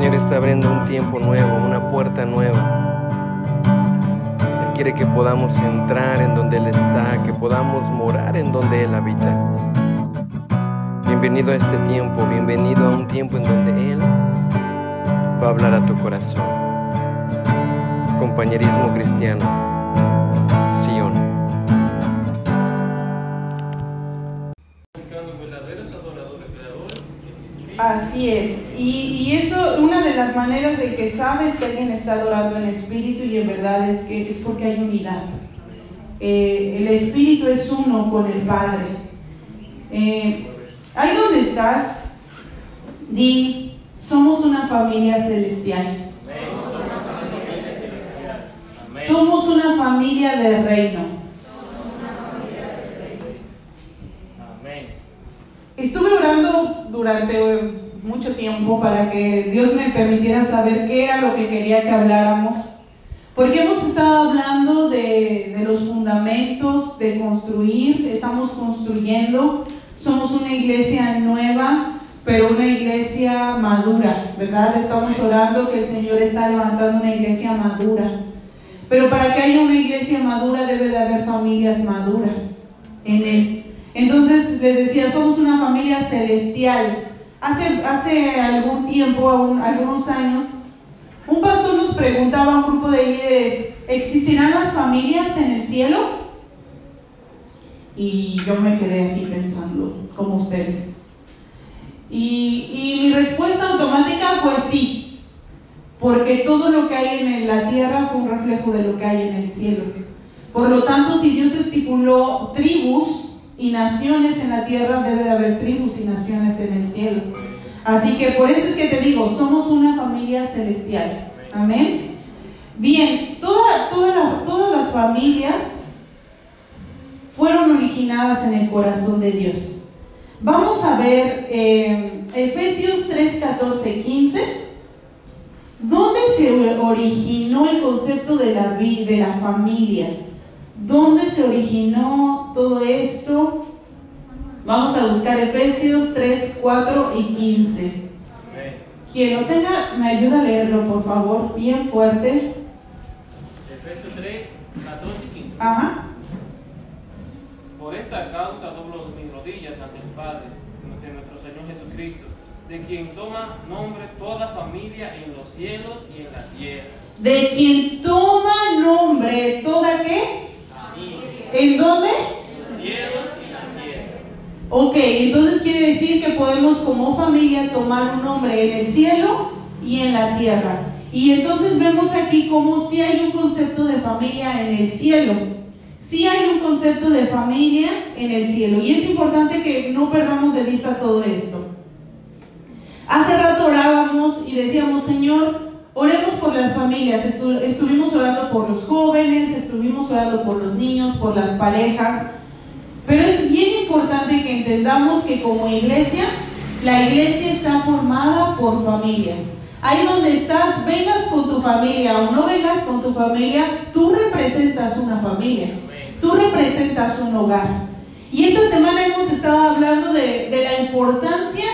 Señor está abriendo un tiempo nuevo, una puerta nueva. Él quiere que podamos entrar en donde Él está, que podamos morar en donde Él habita. Bienvenido a este tiempo, bienvenido a un tiempo en donde Él va a hablar a tu corazón. Compañerismo cristiano, Así es. Y, y eso, una de las maneras de que sabes que alguien está adorando en espíritu y en verdad es que es porque hay unidad. Eh, el espíritu es uno con el Padre. Eh, ahí donde estás, di, somos una familia celestial. Somos una familia de reino. Estuve orando durante mucho tiempo para que Dios me permitiera saber qué era lo que quería que habláramos. Porque hemos estado hablando de, de los fundamentos, de construir, estamos construyendo, somos una iglesia nueva, pero una iglesia madura, ¿verdad? Estamos orando que el Señor está levantando una iglesia madura. Pero para que haya una iglesia madura debe de haber familias maduras en Él. Entonces les decía, somos una familia celestial. Hace, hace algún tiempo, algunos años, un pastor nos preguntaba a un grupo de líderes, ¿existirán las familias en el cielo? Y yo me quedé así pensando, como ustedes. Y, y mi respuesta automática fue sí, porque todo lo que hay en la tierra fue un reflejo de lo que hay en el cielo. Por lo tanto, si Dios estipuló tribus y naciones en la tierra, debe de haber tribus y naciones en el cielo. Así que por eso es que te digo, somos una familia celestial. Amén. Bien, toda- toda todas las familias fueron originadas en el corazón de Dios. Vamos a ver eh, Efesios 3, 14, 15. ¿Dónde se originó el concepto de la, de la familia? ¿Dónde se originó todo esto? Vamos a buscar Efesios 3, 4 y 15. Quien lo tenga, me ayuda a leerlo, por favor, bien fuerte. Efesios 3, 14 y 15. Ajá. Por esta causa doblo mis rodillas ante el Padre de nuestro Señor Jesucristo, de quien toma nombre toda familia en los cielos y en la tierra. De quien toma nombre, ¿toda qué? ¿En dónde? Los cielos y la tierra. Ok, entonces quiere decir que podemos como familia tomar un nombre en el cielo y en la tierra. Y entonces vemos aquí como si hay un concepto de familia en el cielo. Sí hay un concepto de familia en el cielo. Y es importante que no perdamos de vista todo esto. Hace rato orábamos y decíamos, Señor, oremos por las familias. Estu- estuvimos orando por los jóvenes, estuvimos orando por los niños, por las parejas. Pero es bien importante que entendamos que como iglesia, la iglesia está formada por familias. Ahí donde estás, vengas con tu familia o no vengas con tu familia, tú representas una familia, tú representas un hogar. Y esta semana hemos estado hablando de, de la importancia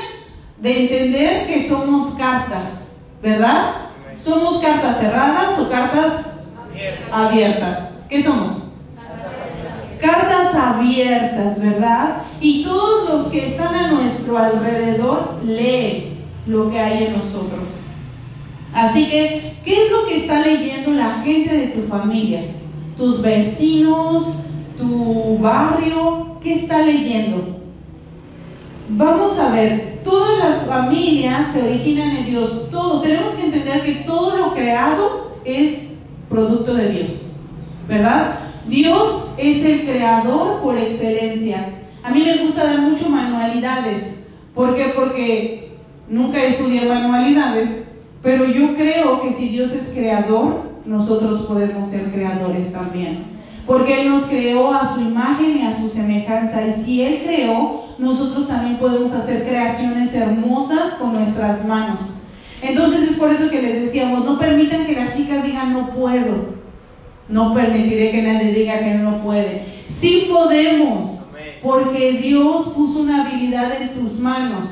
de entender que somos cartas, ¿verdad? ¿Somos cartas cerradas o cartas abiertas? ¿Qué somos? cartas abiertas, ¿verdad? Y todos los que están a nuestro alrededor leen lo que hay en nosotros. Así que, ¿qué es lo que está leyendo la gente de tu familia? Tus vecinos, tu barrio, ¿qué está leyendo? Vamos a ver, todas las familias se originan en Dios, todo. Tenemos que entender que todo lo creado es producto de Dios, ¿verdad? Dios es el creador por excelencia. A mí me gusta dar mucho manualidades. ¿Por qué? Porque nunca estudié manualidades, pero yo creo que si Dios es creador, nosotros podemos ser creadores también. Porque Él nos creó a su imagen y a su semejanza. Y si Él creó, nosotros también podemos hacer creaciones hermosas con nuestras manos. Entonces es por eso que les decíamos, no permitan que las chicas digan no puedo. No permitiré que nadie diga que no puede. Sí podemos, porque Dios puso una habilidad en tus manos.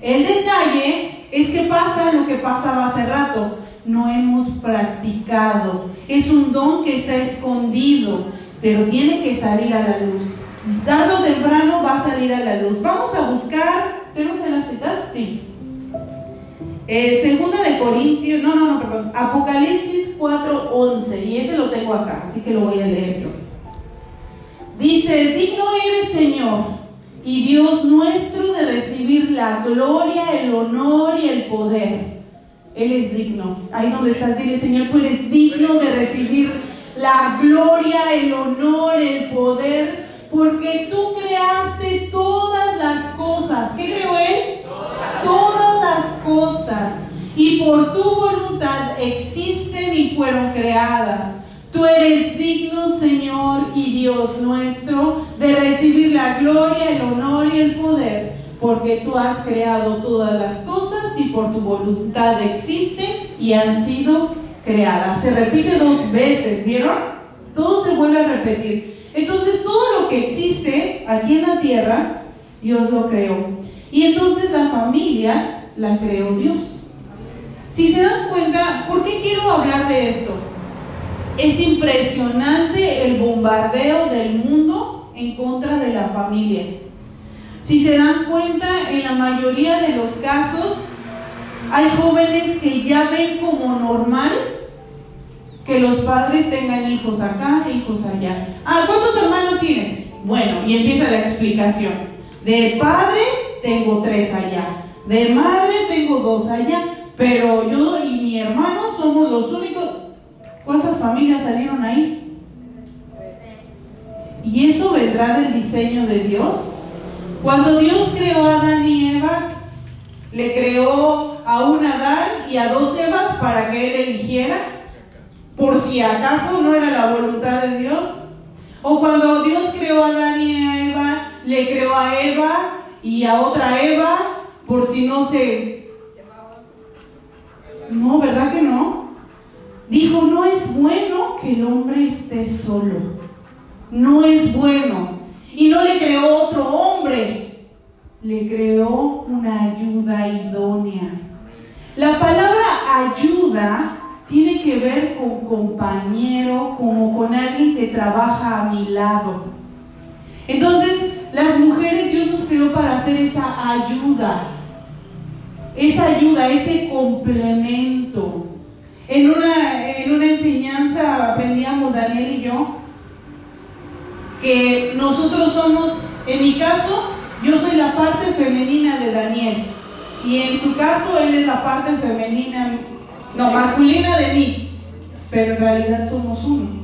El detalle es que pasa lo que pasaba hace rato. No hemos practicado. Es un don que está escondido, pero tiene que salir a la luz. Tarde o temprano va a salir a la luz. Vamos a buscar, ¿tenemos en las citas? Sí. Eh, segunda de Corintios, no, no, no, perdón. Apocalipsis 4:11, y ese lo tengo acá, así que lo voy a leer yo. Dice, digno eres Señor y Dios nuestro de recibir la gloria, el honor y el poder. Él es digno. Ahí donde estás, dile, Señor, tú eres digno de recibir la gloria, el honor, el poder, porque tú creaste todas las cosas. ¿Qué creó Él? Todas las cosas. Y por tu voluntad existen y fueron creadas. Tú eres digno, Señor y Dios nuestro, de recibir la gloria, el honor y el poder, porque tú has creado todas las cosas y por tu voluntad existen y han sido creadas. Se repite dos veces, ¿vieron? Todo se vuelve a repetir. Entonces, todo lo que existe aquí en la tierra, Dios lo creó. Y entonces la familia la creó Dios. Si se dan cuenta, ¿por qué quiero hablar de esto? Es impresionante el bombardeo del mundo en contra de la familia. Si se dan cuenta, en la mayoría de los casos hay jóvenes que ya ven como normal que los padres tengan hijos acá e hijos allá. Ah, ¿cuántos hermanos tienes? Bueno, y empieza la explicación. De padre tengo tres allá. De madre tengo dos allá. Pero yo y mi hermano somos los únicos ¿Cuántas familias salieron ahí? ¿Y eso vendrá del diseño de Dios? Cuando Dios creó a Adán y Eva, le creó a un Adán y a dos Evas para que él eligiera, por si acaso no era la voluntad de Dios. O cuando Dios creó a Adán y a Eva, le creó a Eva y a otra Eva, por si no se... No, ¿verdad que no? Dijo, no es bueno que el hombre esté solo. No es bueno. Y no le creó otro hombre. Le creó una ayuda idónea. La palabra ayuda tiene que ver con compañero, como con alguien que trabaja a mi lado. Entonces, las mujeres Dios nos creó para hacer esa ayuda. Esa ayuda, ese complemento. En una, en una enseñanza aprendíamos Daniel y yo que nosotros somos, en mi caso, yo soy la parte femenina de Daniel y en su caso él es la parte femenina, no, masculina de mí, pero en realidad somos uno.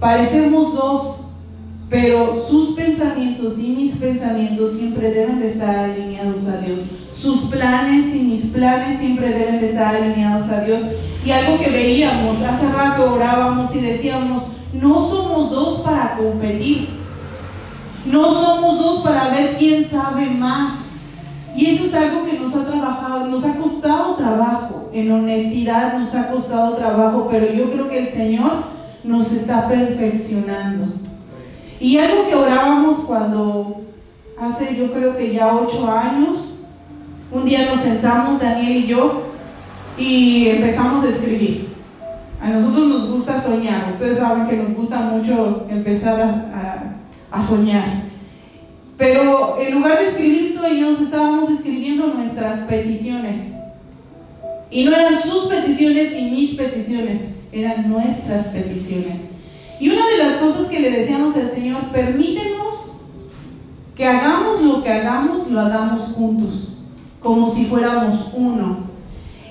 Parecemos dos, pero sus pensamientos y mis pensamientos siempre deben de estar alineados a Dios. Sus planes y mis planes siempre deben de estar alineados a Dios. Y algo que veíamos, hace rato orábamos y decíamos, no somos dos para competir. No somos dos para ver quién sabe más. Y eso es algo que nos ha trabajado, nos ha costado trabajo. En honestidad nos ha costado trabajo, pero yo creo que el Señor nos está perfeccionando. Y algo que orábamos cuando hace yo creo que ya ocho años, un día nos sentamos, Daniel y yo, y empezamos a escribir. A nosotros nos gusta soñar, ustedes saben que nos gusta mucho empezar a, soñar. Pero en lugar de escribir sueños, estábamos escribiendo nuestras peticiones. Y no eran sus peticiones y mis peticiones, eran nuestras peticiones. Y una de las cosas que le decíamos al Señor, permítenos que hagamos lo que hagamos, lo hagamos juntos como si fuéramos uno.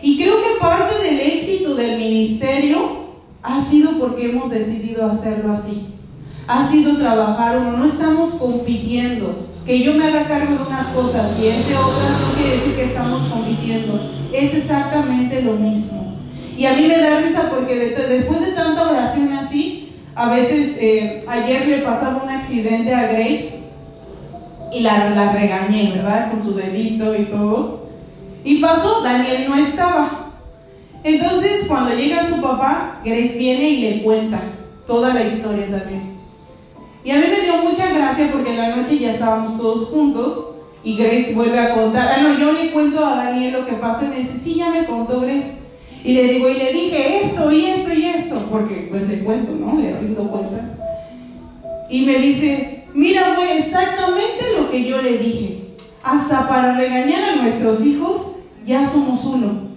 Y creo que parte del éxito del ministerio ha sido porque hemos decidido hacerlo así. Ha sido trabajar uno, no estamos compitiendo. Que yo me haga cargo de unas cosas y él de otras no quiere decir que estamos compitiendo. Es exactamente lo mismo. Y a mí me da risa porque después de tanta oración así, a veces eh, ayer le pasaba un accidente a Grace y la, regañé, ¿verdad? Con su dedito y todo. Y pasó, Daniel no estaba. Entonces, cuando llega su papá, Grace viene y le cuenta toda la historia también. Y a mí me dio mucha gracia porque en la noche ya estábamos todos juntos Y Grace vuelve a contar. Ah, no, yo le cuento a Daniel lo que pasó y me dice, sí, ya me contó Grace. Y le digo, y le dije esto y esto y esto, porque pues le cuento, ¿no? Le rindo cuentas. Y me dice, mira, fue exactamente lo que yo le dije. Hasta para regañar a nuestros hijos, ya somos uno.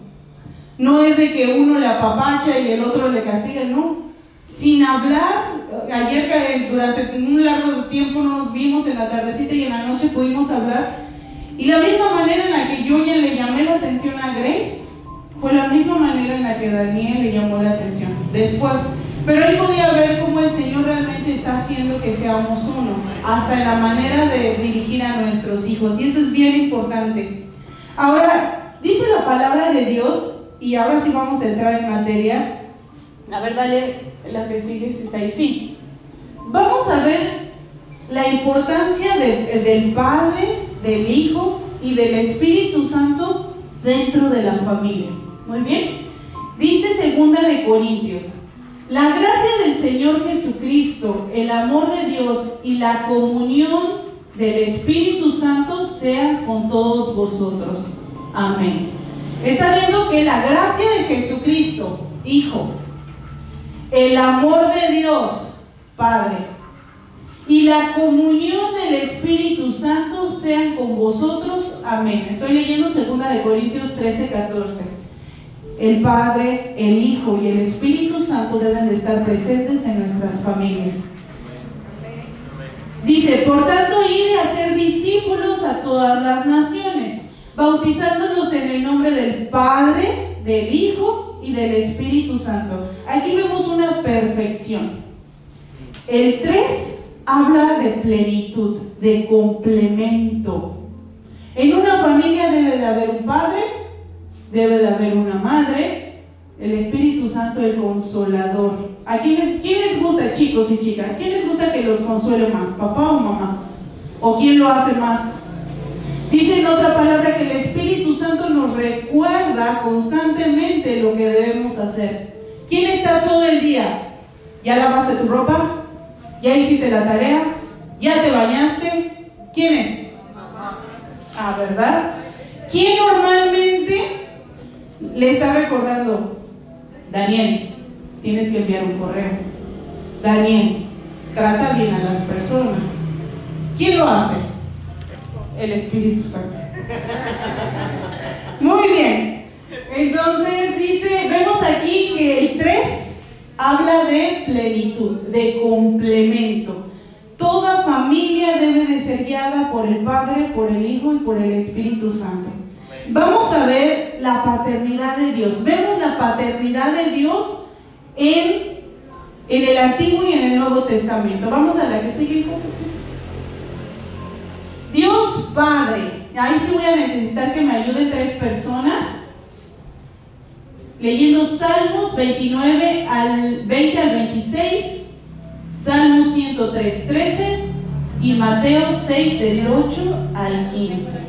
No es de que uno le apapacha y el otro le castiga, no. Sin hablar, ayer durante un largo tiempo no nos vimos en la tardecita y en la noche pudimos hablar. Y la misma manera en la que yo ya le llamé la atención a Grace, fue la misma manera en la que Daniel le llamó la atención. Después, pero él podía ver cómo el Señor realmente está haciendo que seamos uno, hasta en la manera de dirigir a nuestros hijos. Y eso es bien importante. Ahora, dice la palabra de Dios, y ahora sí vamos a entrar en materia. A ver, dale la que sigue, si está ahí. Sí. Vamos a ver la importancia del Padre, del Hijo y del Espíritu Santo dentro de la familia. Muy bien. Dice segunda de Corintios, la gracia del Señor Jesucristo, el amor de Dios y la comunión del Espíritu Santo sea con todos vosotros. Amén. Está viendo que la gracia de Jesucristo, Hijo, el amor de Dios, Padre, y la comunión del Espíritu Santo sean con vosotros. Amén. Estoy leyendo 2 de Corintios 13, 14 el Padre, el Hijo y el Espíritu Santo deben de estar presentes en nuestras familias. Dice, por tanto, id a ser discípulos a todas las naciones, bautizándolos en el nombre del Padre, del Hijo y del Espíritu Santo. Aquí vemos una perfección. El 3 habla de plenitud, de complemento. En una familia debe de haber un padre, debe de haber una madre, el Espíritu Santo el consolador. ¿A quiénes, quién les gusta, chicos y chicas? ¿Quién les gusta que los consuele más, papá o mamá? ¿O quién lo hace más? Dice en otra palabra que el Espíritu Santo nos recuerda constantemente lo que debemos hacer. ¿Quién está todo el día? ¿Ya lavaste tu ropa? ¿Ya hiciste la tarea? ¿Ya te bañaste? ¿Quién es? Ah, ¿verdad? ¿Quién normalmente le está recordando, Daniel, tienes que enviar un correo. Daniel, trata bien a las personas. ¿Quién lo hace? El Espíritu Santo. Muy bien. Entonces dice, vemos aquí que el 3 habla de plenitud, de complemento. Toda familia debe de ser guiada por el Padre, por el Hijo y por el Espíritu Santo. Vamos a ver la paternidad de Dios. Vemos la paternidad de Dios en, en el Antiguo y en el Nuevo Testamento. Vamos a la que sigue. Padre. Ahí sí voy a necesitar que me ayuden tres personas. Leyendo Salmos 29 al 20 al 26, Salmos 103, 13 y Mateo 6 del 8 al 15.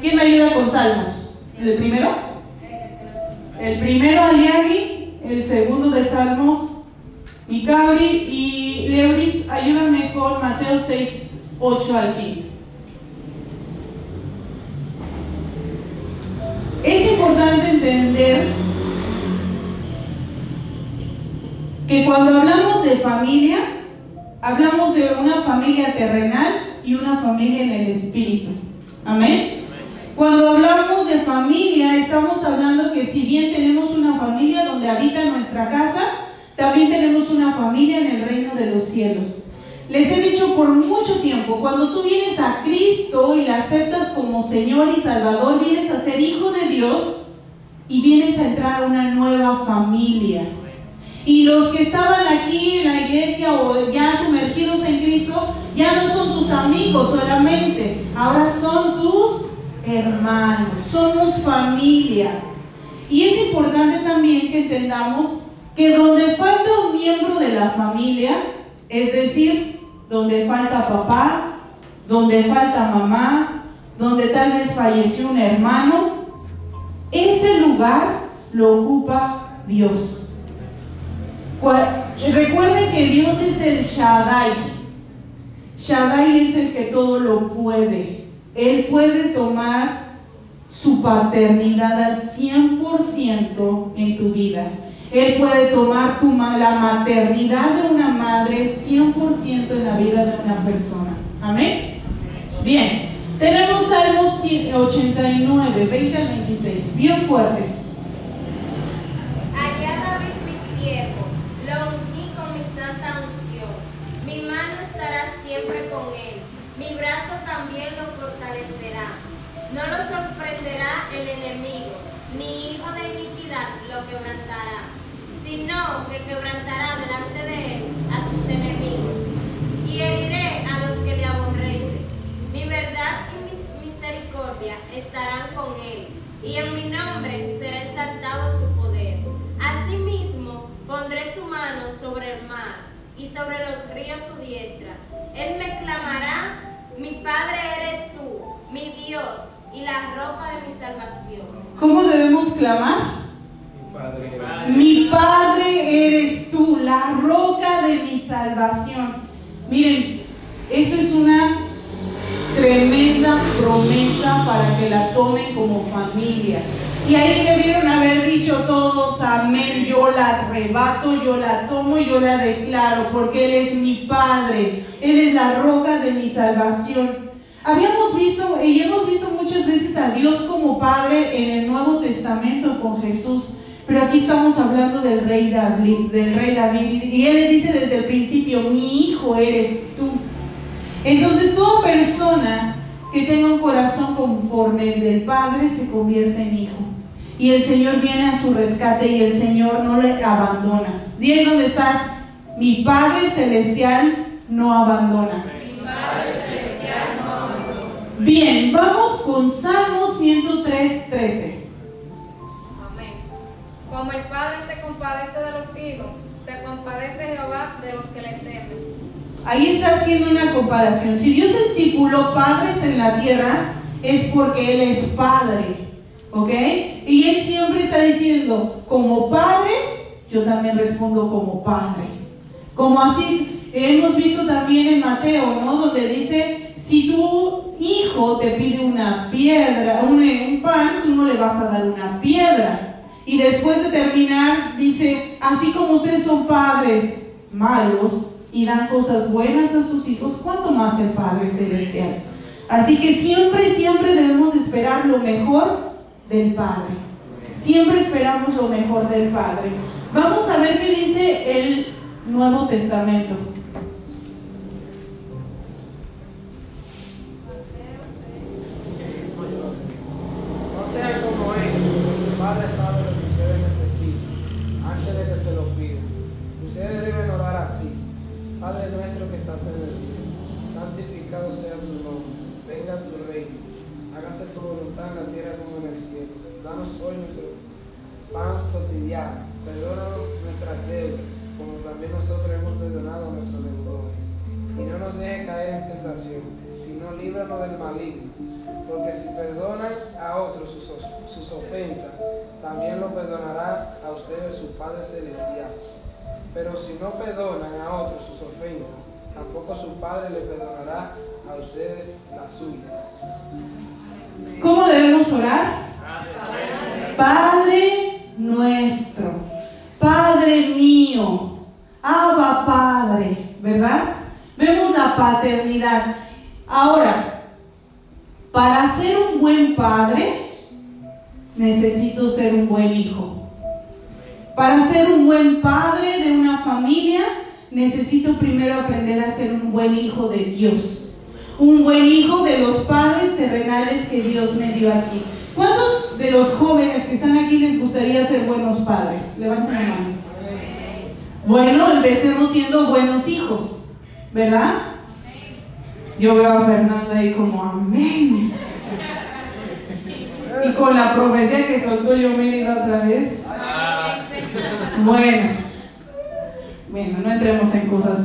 ¿Quién me ayuda con salmos? ¿El primero? El primero Aliagi, el segundo de Salmos, Micabri y Leuris, ayúdame con Mateo 6, 8 al 15. Es importante entender que cuando hablamos de familia, hablamos de una familia terrenal y una familia en el espíritu. Amén. Cuando hablamos de familia, estamos hablando que si bien tenemos una familia donde habita nuestra casa, también tenemos una familia en el reino de los cielos. Les he dicho por mucho tiempo, cuando tú vienes a Cristo y le aceptas como Señor y Salvador, vienes a ser hijo de Dios y vienes a entrar a una nueva familia. Y los que estaban aquí en la iglesia o ya sumergidos en Cristo, ya no son tus amigos solamente, ahora son tus hermanos, somos familia. Y es importante también que entendamos que donde falta un miembro de la familia, es decir, donde falta papá, donde falta mamá, donde tal vez falleció un hermano, ese lugar lo ocupa Dios. Recuerden que Dios es el Shaddai. Shaddai es el que todo lo puede. Él puede tomar su paternidad al 100% en tu vida. Él puede tomar tu, la maternidad de una madre 100% en la vida de una persona. Amén. Bien, tenemos Salmos 89, 20 al 26. Bien fuerte. Allá David mi siervo, lo ungí con mi santa unción. Mi mano estará siempre con él. Mi brazo también lo fortalecerá. No lo sorprenderá el enemigo, ni hijo de iniquidad lo quebrantará sino que quebrantará delante de él a sus enemigos y heriré a los que le aborrecen. Mi verdad y mi misericordia estarán con él, y en mi nombre será exaltado su poder. Asimismo, pondré su mano sobre el mar y sobre los ríos su diestra. Él me clamará, mi Padre eres tú, mi Dios y la roca de mi salvación. ¿Cómo debemos clamar? Mi Padre eres tú, la roca de mi salvación. Miren, eso es una tremenda promesa para que la tomen como familia. Y ahí debieron haber dicho todos, amén, yo la arrebato, yo la tomo y yo la declaro, porque Él es mi Padre, Él es la roca de mi salvación. Habíamos visto y hemos visto muchas veces a Dios como Padre en el Nuevo Testamento con Jesús. Pero aquí estamos hablando del rey David, del rey David, y él le dice desde el principio, mi hijo eres tú. Entonces toda persona que tenga un corazón conforme el del Padre se convierte en hijo. Y el Señor viene a su rescate y el Señor no le abandona. Dile dónde estás. Mi Padre Celestial no abandona. Mi Padre Celestial. Bien, vamos con Salmo 103, 13. Como el Padre se compadece de los hijos, se compadece Jehová de los que le temen. Ahí está haciendo una comparación. Si Dios estipuló padres en la tierra, es porque Él es Padre. ¿Ok? Y Él siempre está diciendo, como Padre, yo también respondo como Padre. Como así hemos visto también en Mateo, ¿no? Donde dice, si tu hijo te pide una piedra, un, un pan, tú no le vas a dar una piedra. Y después de terminar, dice, así como ustedes son padres malos y dan cosas buenas a sus hijos, ¿cuánto más el Padre Celestial? Así que siempre, siempre debemos esperar lo mejor del Padre. Siempre esperamos lo mejor del Padre. Vamos a ver qué dice el Nuevo Testamento. Si no perdonan a otros sus ofensas, tampoco su Padre le perdonará a ustedes las suyas. ¿Cómo debemos orar? Padre nuestro, Padre mío, Abba Padre, ¿verdad? Vemos la paternidad. Ahora, para ser un buen padre, necesito ser un buen hijo. Para ser un buen padre de una familia, necesito primero aprender a ser un buen hijo de Dios. Un buen hijo de los padres terrenales que Dios me dio aquí. ¿Cuántos de los jóvenes que están aquí les gustaría ser buenos padres? Levanten la mano. Bueno, empecemos siendo buenos hijos, ¿verdad? Yo veo a Fernanda ahí como amén. Y con la profecía que soltó yo miren otra vez. Bueno, bueno, no entremos en cosas.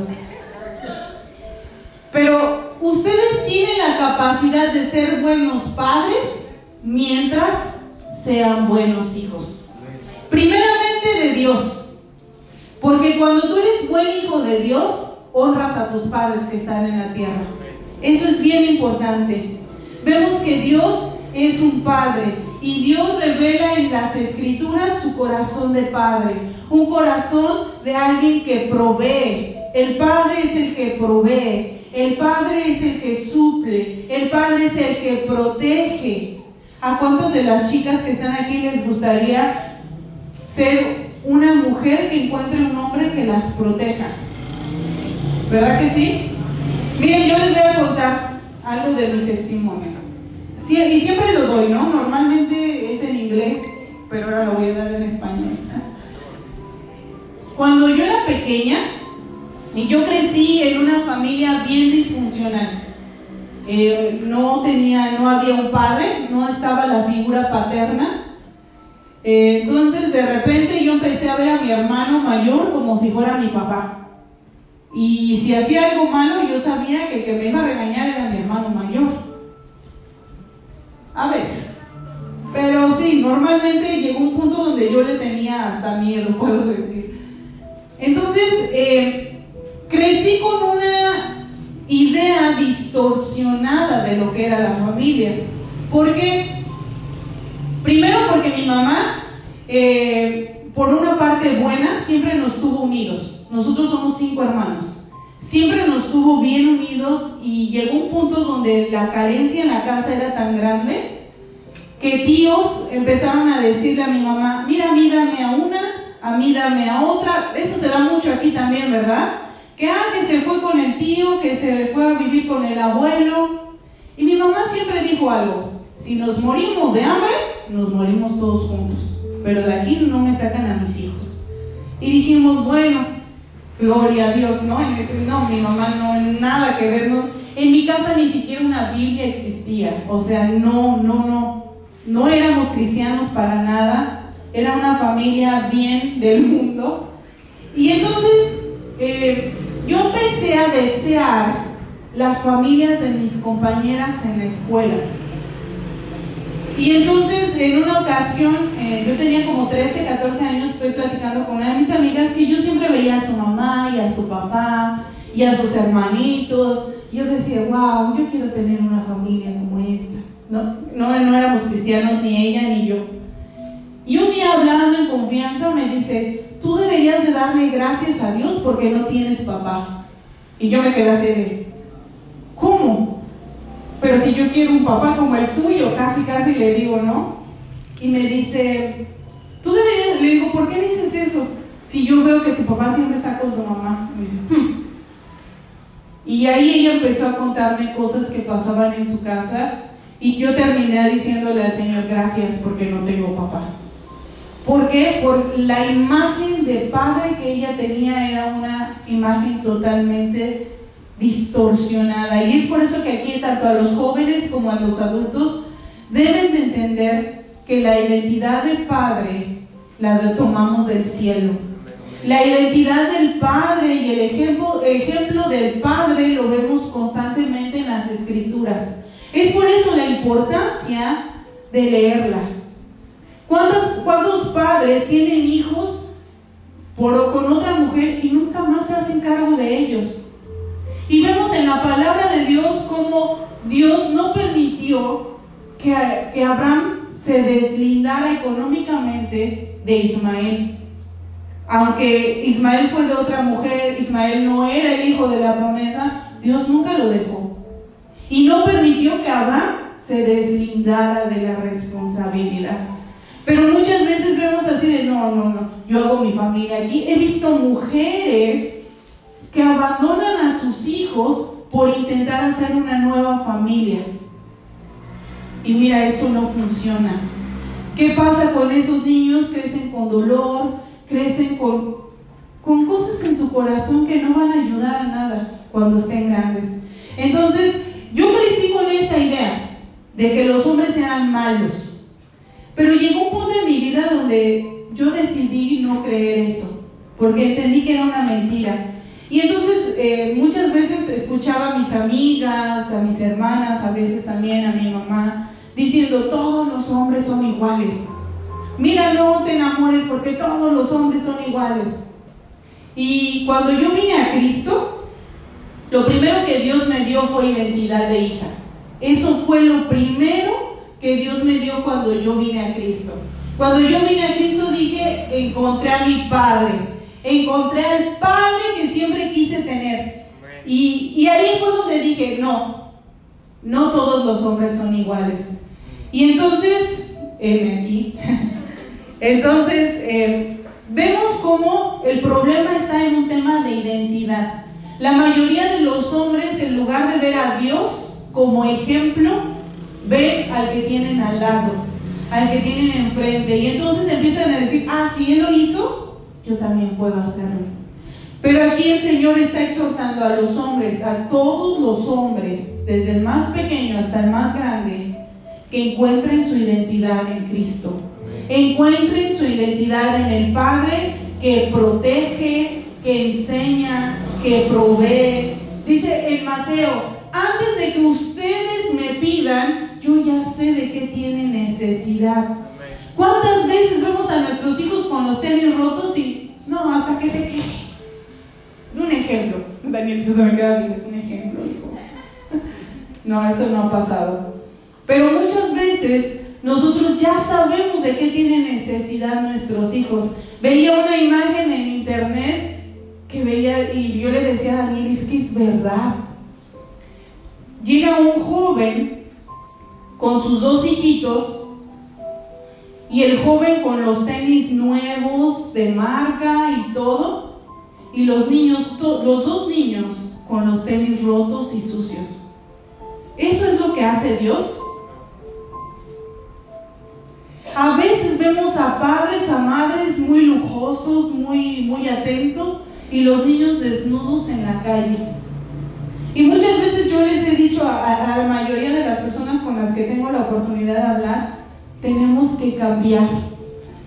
Pero ustedes tienen la capacidad de ser buenos padres mientras sean buenos hijos. Primeramente de Dios. Porque cuando tú eres buen hijo de Dios, honras a tus padres que están en la tierra. Eso es bien importante. Vemos que Dios es un padre y Dios revela en las escrituras su corazón de padre, un corazón de alguien que provee. El padre es el que provee, el padre es el que suple, el padre es el que protege. ¿A cuántas de las chicas que están aquí les gustaría ser una mujer que encuentre un hombre que las proteja? ¿Verdad que sí? Miren, yo les voy a contar algo de mi testimonio. Sí, y siempre lo doy, ¿no? Normalmente es en inglés, pero ahora lo voy a dar en español. Cuando yo era pequeña, y yo crecí en una familia bien disfuncional. Eh, no tenía, no había un padre, no estaba la figura paterna. Eh, entonces de repente yo empecé a ver a mi hermano mayor como si fuera mi papá. Y si hacía algo malo, yo sabía que el que me iba a regañar era mi hermano mayor. A veces. Pero sí, normalmente llegó un punto donde yo le tenía hasta miedo, puedo decir. Entonces, eh, crecí con una idea distorsionada de lo que era la familia. ¿Por qué? Primero porque mi mamá, eh, por una parte buena, siempre nos tuvo unidos. Nosotros somos cinco hermanos. Siempre nos tuvo bien unidos y llegó un punto donde la carencia en la casa era tan grande que tíos empezaron a decirle a mi mamá, mira, a mí dame a una, a mí dame a otra. Eso se da mucho aquí también, ¿verdad? Que, ah, se fue con el tío, que se fue a vivir con el abuelo. Y mi mamá siempre dijo algo, si nos morimos de hambre, nos morimos todos juntos. Pero de aquí no me sacan a mis hijos. Y dijimos, bueno, Gloria a Dios, ¿no? no, mi mamá no, nada que ver, no. En mi casa ni siquiera una Biblia existía, o sea, no, no, no, no éramos cristianos para nada, era una familia bien del mundo. Y entonces eh, yo empecé a desear las familias de mis compañeras en la escuela. Y entonces en una ocasión, eh, yo tenía como 13, 14 años, estoy platicando con una de mis amigas que yo siempre veía a su mamá y a su papá y a sus hermanitos. Yo decía, wow, yo quiero tener una familia como esta. No, no, no éramos cristianos ni ella ni yo. Y un día hablando en confianza me dice, tú deberías de darle gracias a Dios porque no tienes papá. Y yo me quedé así de. Pero si yo quiero un papá como el tuyo, casi, casi le digo, ¿no? Y me dice, tú deberías, le digo, ¿por qué dices eso? Si yo veo que tu papá siempre está con tu mamá. Hmm". Y ahí ella empezó a contarme cosas que pasaban en su casa y yo terminé diciéndole al Señor, gracias porque no tengo papá. ¿Por qué? Por la imagen de padre que ella tenía era una imagen totalmente distorsionada. Y es por eso que aquí tanto a los jóvenes como a los adultos deben de entender que la identidad del Padre la tomamos del cielo. La identidad del Padre y el ejemplo, ejemplo del Padre lo vemos constantemente en las escrituras. Es por eso la importancia de leerla. ¿Cuántos, cuántos padres tienen hijos por, con otra mujer y nunca más se hacen cargo de ellos? Y vemos en la palabra de Dios cómo Dios no permitió que, que Abraham se deslindara económicamente de Ismael. Aunque Ismael fue de otra mujer, Ismael no era el hijo de la promesa, Dios nunca lo dejó. Y no permitió que Abraham se deslindara de la responsabilidad. Pero muchas veces vemos así de, no, no, no, yo hago mi familia aquí. He visto mujeres que abandonan a sus hijos por intentar hacer una nueva familia. Y mira, eso no funciona. ¿Qué pasa con esos niños? Crecen con dolor, crecen con, con cosas en su corazón que no van a ayudar a nada cuando estén grandes. Entonces, yo crecí con esa idea de que los hombres eran malos. Pero llegó un punto en mi vida donde yo decidí no creer eso, porque entendí que era una mentira. Y entonces eh, muchas veces escuchaba a mis amigas, a mis hermanas, a veces también a mi mamá, diciendo, todos los hombres son iguales. Mira, no te enamores porque todos los hombres son iguales. Y cuando yo vine a Cristo, Lo primero que Dios me dio fue identidad de hija. Eso fue lo primero que Dios me dio cuando yo vine a Cristo. Cuando yo vine a Cristo dije, encontré a mi Padre. Encontré al Padre que siempre quise tener. Y, y ahí fue donde dije, no, no todos los hombres son iguales. Y entonces, heme aquí. entonces, eh, vemos cómo el problema está en un tema de identidad. La mayoría de los hombres, en lugar de ver a Dios como ejemplo, ven al que tienen al lado, al que tienen enfrente. Y entonces empiezan a decir, ah, si Él lo hizo, yo también puedo hacerlo. Pero aquí el Señor está exhortando a los hombres, a todos los hombres, desde el más pequeño hasta el más grande, que encuentren su identidad en Cristo. Encuentren su identidad en el Padre que protege, que enseña, que provee. Dice en Mateo, antes de que ustedes me pidan, yo ya sé de qué tienen necesidad. ¿Cuántas veces vemos a nuestros hijos con los tenis rotos y no, hasta que se queje? Un ejemplo. Danielito se me queda bien, es un ejemplo, hijo. No, eso no ha pasado. Pero muchas veces nosotros ya sabemos de qué tienen necesidad nuestros hijos. Veía una imagen en internet que veía y yo le decía a Daniel, es que es verdad. Llega un joven con sus dos hijitos y el joven con los tenis nuevos de marca y todo, y los niños, los dos niños con los tenis rotos y sucios. ¿Eso es lo que hace Dios? A veces vemos a padres, a madres muy lujosos, muy, muy atentos, y los niños desnudos en la calle. Y muchas veces yo les he dicho a, a, la mayoría de las personas con las que tengo la oportunidad de hablar, tenemos que cambiar.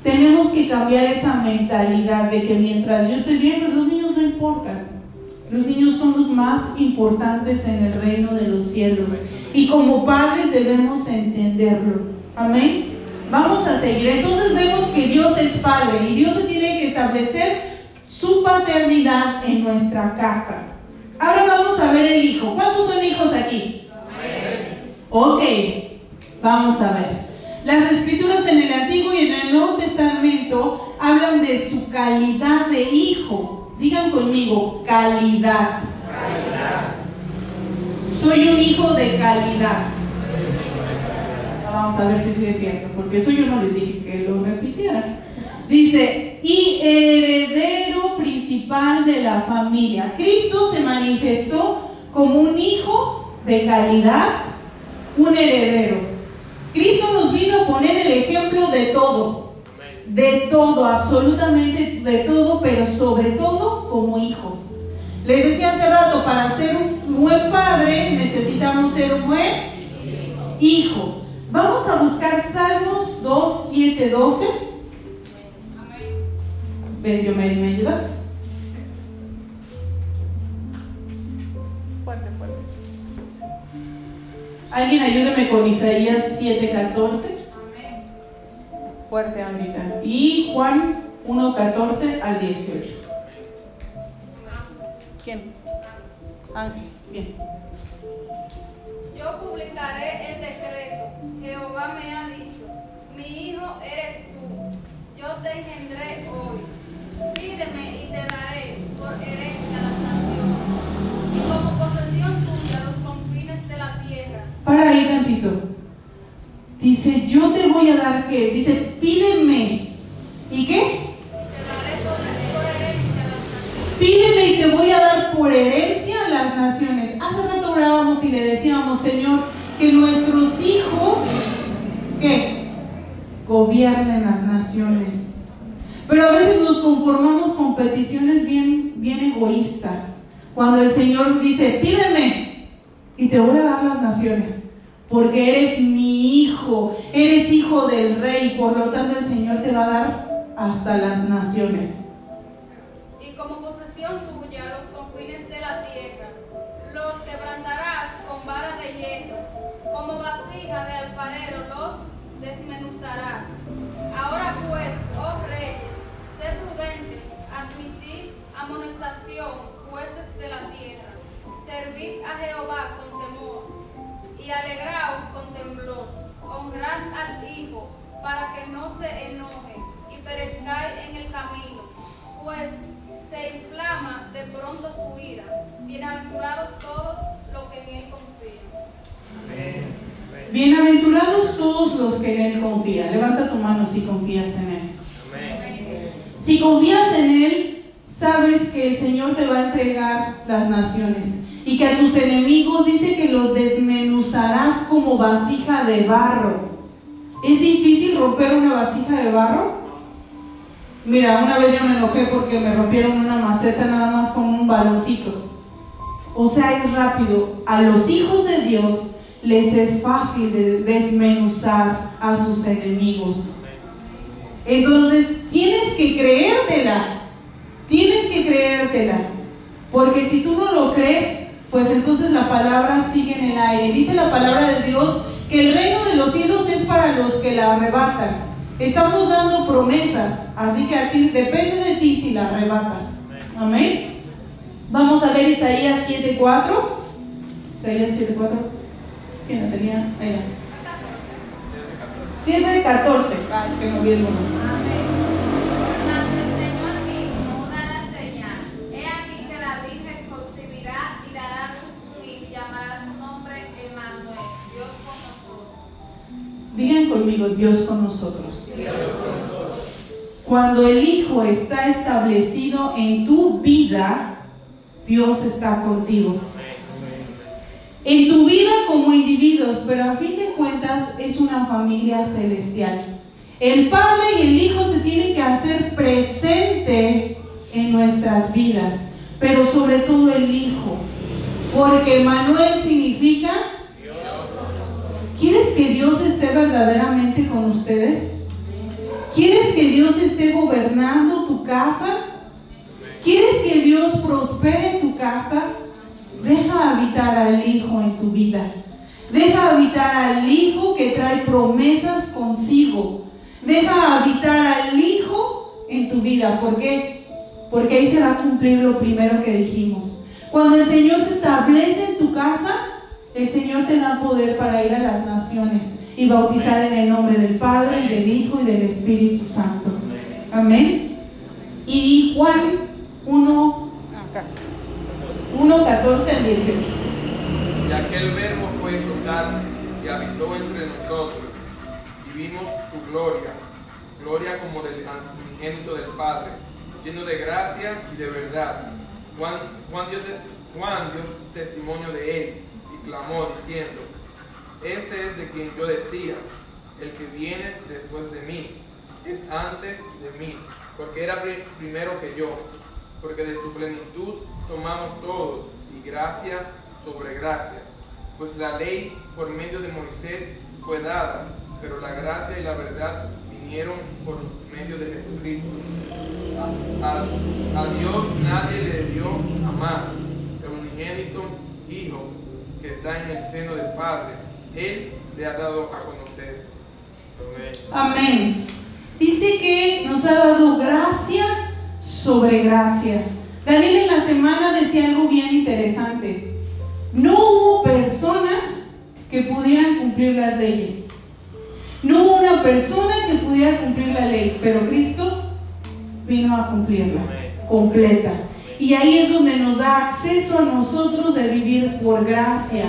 Tenemos que cambiar esa mentalidad de que mientras yo esté bien, los niños no importan. Los niños son los más importantes en el reino de los cielos. Y como padres debemos entenderlo. Amén. Vamos a seguir. Entonces vemos que Dios es Padre y Dios se tiene que establecer su paternidad en nuestra casa. Ahora vamos a ver el hijo. ¿Cuántos son hijos aquí? Ok, vamos a ver. Las escrituras en el Antiguo y en el Nuevo Testamento hablan de su calidad de hijo. Digan conmigo, calidad. calidad. Soy un hijo de calidad. Vamos a ver si es cierto, porque eso yo no les dije que lo repitieran. Dice, y heredero principal de la familia. Cristo se manifestó como un hijo de calidad, un heredero. Cristo nos vino a poner el ejemplo de todo, de todo, absolutamente de todo, pero sobre todo como hijos. Les decía hace rato, para ser un buen padre necesitamos ser un buen hijo. Vamos a buscar Salmos 2, 7, 12. Benjo Mary, ¿me ayudas? Alguien ayúdeme con Isaías 7, 14. Fuerte, Amrita. Y Juan 1, 14 al 18. ¿Quién? Ángel, bien. Yo publicaré el decreto. Jehová me ha dicho, mi hijo eres tú. Yo te engendré hoy. Pídeme y te daré por herencia las naciones y como posesión tuya los confines de la tierra. Para ahí tantito. Dice, yo te voy a dar qué? Dice, pídeme. ¿Y qué? Pídeme y te voy a dar por herencia las naciones. Hace rato orábamos y le decíamos, Señor, que nuestros hijos, ¿qué? Gobiernen las naciones. Pero a veces nos conformamos con peticiones bien, bien egoístas. Cuando el Señor dice, pídeme y te voy a dar las naciones. Porque eres mi hijo, eres hijo del rey, por lo tanto el Señor te va a dar hasta las naciones. Y como posesión tuya los confines de la tierra, los quebrantarás con vara de hierro, como vasija de alfarero los desmenuzarás. Ahora pues, oh reyes, sed prudentes, admitid amonestación, jueces de la tierra. Servid a Jehová con temor y alegraos con temblor. Honrad al Hijo para que no se enoje y perezcáis en el camino, pues se inflama de pronto su ira. Bienaventurados todos los que en él confían. Bienaventurados todos los que en Él confían. Levanta tu mano si confías en Él. Si confías en Él, sabes que el Señor te va a entregar las naciones y que a tus enemigos dice que los desmenuzarás como vasija de barro. ¿Es difícil romper una vasija de barro? Mira, una vez yo me enojé porque me rompieron una maceta nada más con un baloncito. O sea, es rápido. A los hijos de Dios les es fácil de desmenuzar a sus enemigos. Entonces, tienes que creértela. Tienes que creértela. Porque si tú no lo crees, pues entonces la palabra sigue en el aire. Dice la palabra de Dios que el reino de los cielos es para los que la arrebatan. Estamos dando promesas, así que a ti depende de ti si la arrebatas. Amén. Vamos a ver Isaías 7:4. Isaías 7:4. ¿Quién la tenía? Ahí 7:14. Ah, es que no vi el número. Mas Digan conmigo, Dios con nosotros. Cuando el Hijo está establecido en tu vida, Dios está contigo. En tu vida como individuos, pero a fin de cuentas es una familia celestial. El Padre y el Hijo se tienen que hacer presente en nuestras vidas, pero sobre todo el Hijo, porque Manuel significa ¿Quieres que Dios esté verdaderamente con ustedes? ¿Quieres que Dios esté gobernando tu casa? ¿Quieres que Dios prospere tu casa? Deja habitar al Hijo en tu vida. Deja habitar al Hijo que trae promesas consigo. Deja habitar al Hijo en tu vida. ¿Por qué? Porque ahí se va a cumplir lo primero que dijimos. Cuando el Señor se establece en tu casa, el Señor te da poder para ir a las naciones y bautizar en el nombre del Padre y del Hijo y del Espíritu Santo. Amén. Y Juan 1, acá, 1, 14 al 18. Y aquel verbo fue hecho carne y habitó entre nosotros, y vimos su gloria, gloria como del unigénito del Padre, lleno de gracia y de verdad. Juan, Juan, dio, Juan dio testimonio de él clamó diciendo, este es de quien yo decía, el que viene después de mí, es antes de mí, porque era pri- primero que yo, porque de su plenitud tomamos todos, y gracia sobre gracia. Pues la ley por medio de Moisés fue dada, pero la gracia y la verdad vinieron por medio de Jesucristo. A, a- a Dios nadie le dio jamás el unigénito está en el seno del Padre. Él le ha dado a conocer. Amén. Amén. Dice que nos ha dado gracia sobre gracia. Daniel en la semana decía algo bien interesante. No hubo personas que pudieran cumplir las leyes. No hubo una persona que pudiera cumplir la ley, pero Cristo vino a cumplirla completa. Y ahí es donde nos da acceso a nosotros de vivir por gracia.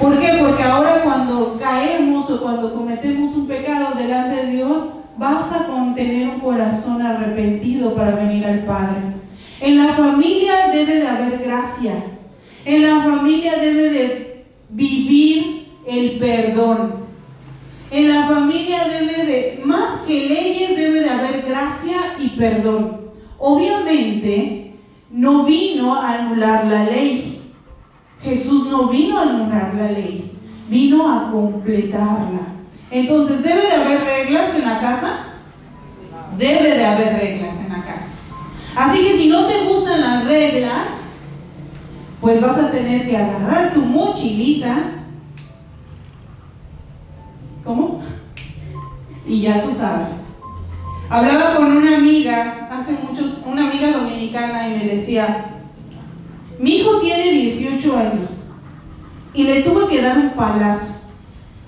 ¿Por qué? Porque ahora cuando caemos o cuando cometemos un pecado delante de Dios, basta con tener un corazón arrepentido para venir al Padre. En la familia debe de haber gracia. En la familia debe de vivir el perdón. En la familia debe de, más que leyes, debe de haber gracia y perdón. Obviamente, no vino a anular la ley. Jesús no vino a anular la ley, vino a completarla. Entonces, ¿debe de haber reglas en la casa? Debe de haber reglas en la casa. Así que si no te gustan las reglas, pues vas a tener que agarrar tu mochilita. ¿Cómo? Y ya tú sabes. Hablaba con una amiga, hace muchos, una amiga dominicana y me decía, Mi hijo tiene 18 años y le tuve que dar un palazo.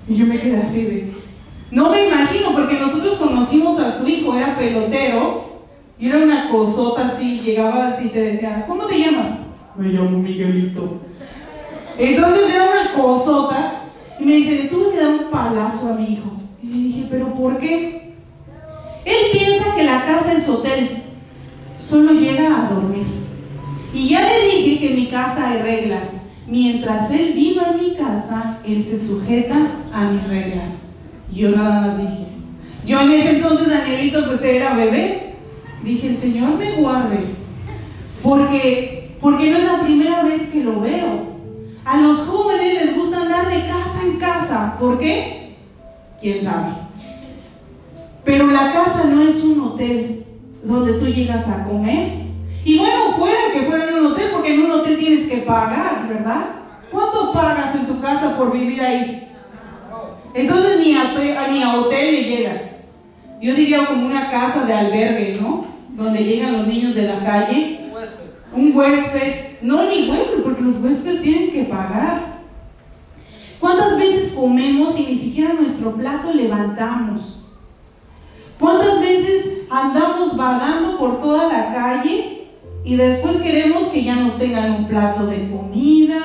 Y yo me quedé así de... No me imagino, porque nosotros conocimos a su hijo, era pelotero, y era una cosota así, llegaba así y te decía, ¿cómo te llamas? Me llamo Miguelito. Entonces era una cosota, y me dice, le tuve que dar un palazo a mi hijo. Y le dije, ¿pero por qué? Él piensa que la casa es hotel, solo llega a dormir. Y ya le dije que en mi casa hay reglas. Mientras él viva en mi casa, él se sujeta a mis reglas. Yo nada más dije. Yo en ese entonces, Danielito, pues era bebé. Dije, el Señor me guarde. Porque, porque no es la primera vez que lo veo. A los jóvenes les gusta andar de casa en casa. ¿Por qué? ¿Quién sabe? Pero la casa no es un hotel donde tú llegas a comer. Y bueno, fuera que fuera en un hotel, porque en un hotel tienes que pagar, ¿verdad? ¿Cuánto pagas en tu casa por vivir ahí? Entonces ni a, ni a hotel le llega. Yo diría como una casa de albergue, ¿no? Donde llegan los niños de la calle. Un huésped. No, ni huésped, porque los huéspedes tienen que pagar. ¿Cuántas veces comemos y ni siquiera nuestro plato levantamos? ¿Cuántas veces andamos vagando por toda la calle y después queremos que ya nos tengan un plato de comida?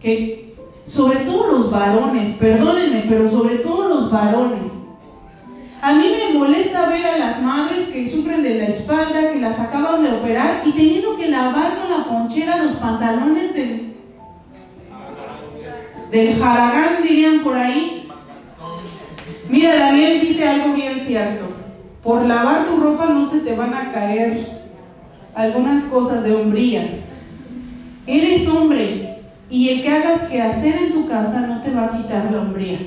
Que sobre todo los varones, perdónenme, pero sobre todo los varones. A mí me molesta ver a las madres que sufren de la espalda, que las acaban de operar y teniendo que lavar con la ponchera los pantalones del, del jaragán, dirían por ahí. Mira, Daniel dice algo bien cierto. Por lavar tu ropa no se te van a caer algunas cosas de hombría. Eres hombre y el que hagas que hacer en tu casa no te va a quitar la hombría.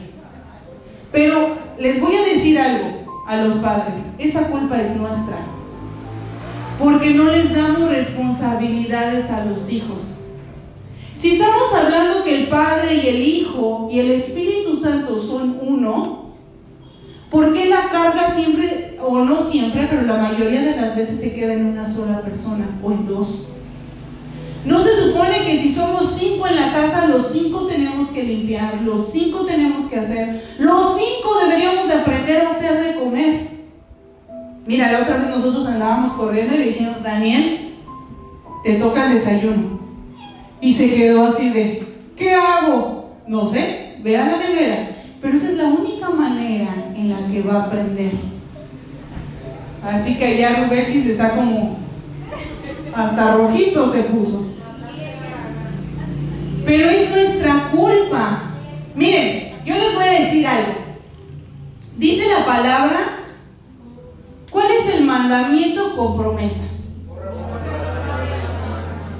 Pero les voy a decir algo a los padres, esa culpa es nuestra. Porque no les damos responsabilidades a los hijos. Si estamos hablando que el Padre y el Hijo y el Espíritu Santo son uno, ¿por qué la carga siempre, o no siempre, pero la mayoría de las veces se queda en una sola persona o en dos? No se supone que si somos cinco en la casa, los cinco tenemos que limpiar, los cinco tenemos que hacer, los cinco deberíamos de aprender a hacer de comer. Mira, la otra vez nosotros andábamos corriendo y dijimos, Daniel, te toca el desayuno. Y se quedó así de, ¿qué hago? No sé, ve a la nevera. Pero esa es la única manera en la que va a aprender. Así que Rubén se está como, hasta rojito se puso. Pero es nuestra culpa. Miren, yo les voy a decir algo. Dice la palabra, ¿cuál es el mandamiento con promesa?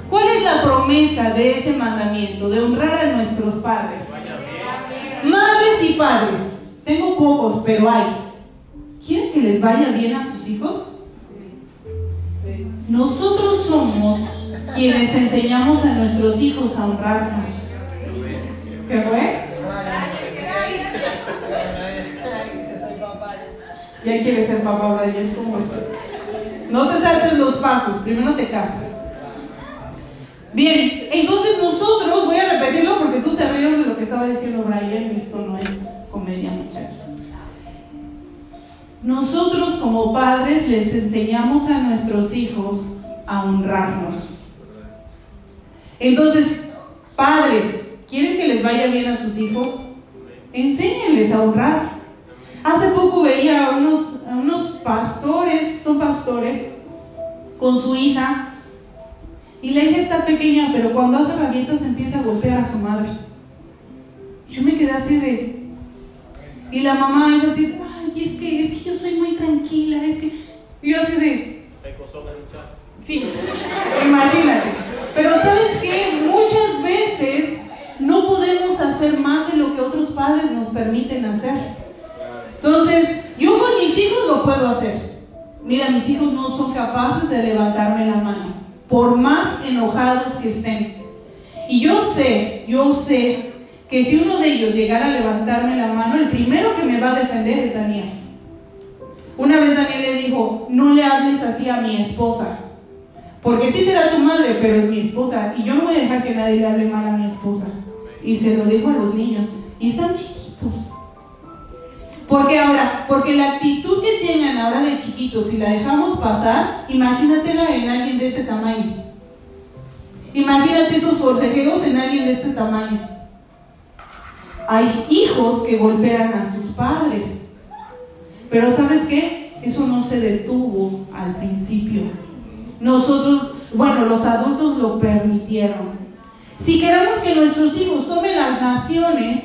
¿Cuál es la promesa de ese mandamiento? De honrar a nuestros padres. Madres y padres. Tengo pocos, pero hay. ¿Quieren que les vaya bien a sus hijos? Nosotros somos quienes enseñamos a nuestros hijos a honrarnos. ¿Qué fue? Ya quieres ser papá, Brian, ¿cómo es? No te saltes los pasos, primero te casas. Bien, entonces nosotros, voy a repetirlo porque tú se rieron de lo que estaba diciendo Brian, esto no es comedia, muchachos. Nosotros como padres les enseñamos a nuestros hijos a honrarnos. Entonces, padres, ¿quieren que les vaya bien a sus hijos? Enséñenles a honrar. Hace poco veía a unos, pastores, son pastores, con su hija, y la hija está pequeña, pero cuando hace rabietas empieza a golpear a su madre. Yo me quedé así de... Y la mamá es así, ay, es que, es que yo soy muy tranquila, es que... Y yo así de... Sí, imagínate. Pero sabes qué, muchas veces no podemos hacer más de lo que otros padres nos permiten hacer. Entonces, yo con mis hijos lo puedo hacer. Mira, mis hijos no son capaces de levantarme la mano, por más enojados que estén. Y yo sé, yo sé que si uno de ellos llegara a levantarme la mano, el primero que me va a defender es Daniel. Una vez Daniel le dijo, no le hables así a mi esposa, Porque sí será tu madre, pero es mi esposa. Y yo no voy a dejar que nadie le hable mal a mi esposa. Y se lo digo a los niños. Y están chiquitos. Porque ahora, porque la actitud que tengan ahora de chiquitos, si la dejamos pasar, imagínatela en alguien de este tamaño. Imagínate esos forcejeos en alguien de este tamaño. Hay hijos que golpean a sus padres. Pero ¿sabes qué? Eso no se detuvo al principio. Nosotros, bueno, los adultos lo permitieron. Si queremos que nuestros hijos tomen las naciones,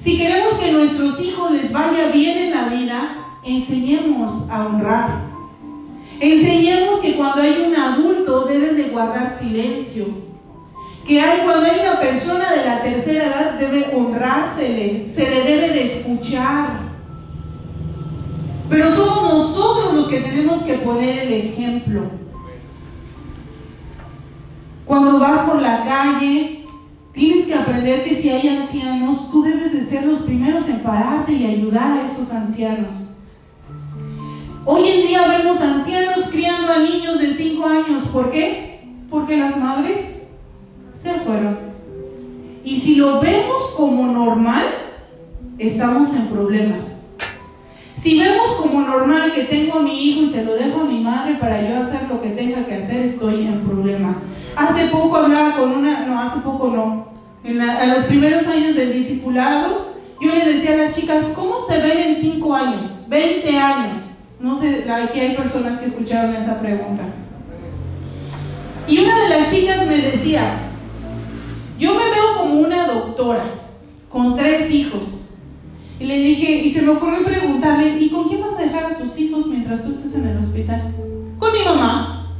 si queremos que nuestros hijos les vaya bien en la vida, enseñemos a honrar. Enseñemos que cuando hay un adulto deben de guardar silencio. Que hay, cuando hay una persona de la tercera edad debe honrársele, se le debe de escuchar. Pero somos nosotros los que tenemos que poner el ejemplo. Cuando vas por la calle, Tienes que aprender que si hay ancianos, tú debes de ser los primeros en pararte y ayudar a esos ancianos. Hoy en día vemos ancianos criando a niños de 5 años. ¿Por qué? Porque las madres se fueron. Y si lo vemos como normal, estamos en problemas. Si vemos como normal que tengo a mi hijo y se lo dejo a mi madre para yo hacer lo que tenga que hacer, estoy en problemas. Hace poco hablaba con una, no, hace poco no, en a los primeros años del discipulado, yo le decía a las chicas, ¿cómo se ven en 5 años, 20 años? No sé, aquí hay personas que escucharon esa pregunta. Y una de las chicas me decía, yo me veo como una doctora, con tres hijos. Y le dije, y se me ocurrió preguntarle, ¿y con quién vas a dejar a tus hijos mientras tú estés en el hospital? Con mi mamá.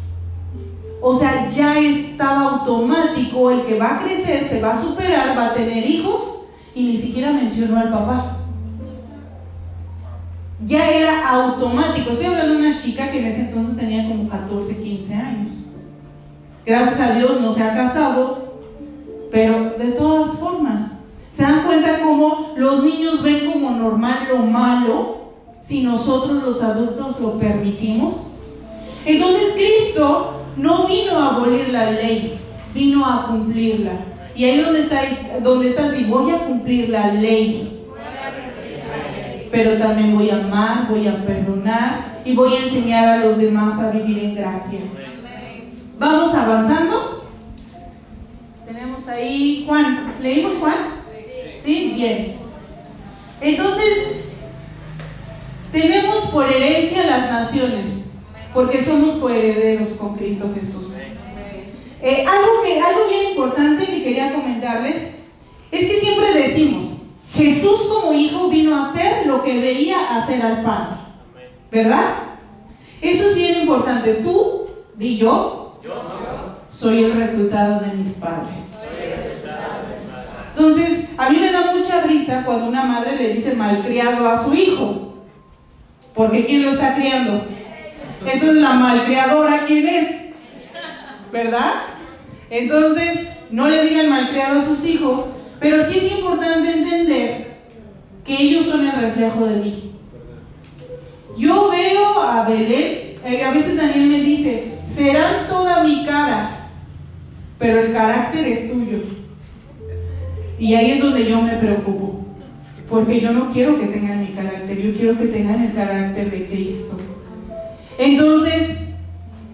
O sea, ya estaba automático, el que va a crecer, se va a superar, va a tener hijos y ni siquiera mencionó al papá. Ya era automático. Estoy hablando de una chica que en ese entonces tenía como 14, 15 años. Gracias a Dios no se ha casado, pero de todas formas, ¿se dan cuenta cómo los niños ven como normal lo malo si nosotros los adultos lo permitimos? Entonces Cristo no vino a abolir la ley, vino a cumplirla. Y ahí donde está, donde estás, y voy a cumplir la ley. Pero también voy a amar, voy a perdonar y voy a enseñar a los demás a vivir en gracia. Vamos avanzando. Tenemos ahí Juan. ¿Leímos Juan? Sí, bien. Entonces, tenemos por herencia las naciones porque somos coherederos con Cristo Jesús. Eh, algo, que, algo bien importante que quería comentarles es que siempre decimos, Jesús como hijo vino a hacer lo que veía hacer al Padre. ¿Verdad? Eso es bien importante. Tú, di yo, soy el resultado de mis padres. Entonces, a mí me da mucha risa cuando una madre le dice malcriado a su hijo. Porque ¿quién lo está criando? Entonces, la malcriadora, ¿quién es? ¿Verdad? Entonces, no le digan malcriado a sus hijos, pero sí es importante entender que ellos son el reflejo de mí. Yo veo a Belén, eh, a veces Daniel me dice, serán toda mi cara, pero el carácter es tuyo. Y ahí es donde yo me preocupo, porque yo no quiero que tengan mi carácter, yo quiero que tengan el carácter de Cristo. Entonces,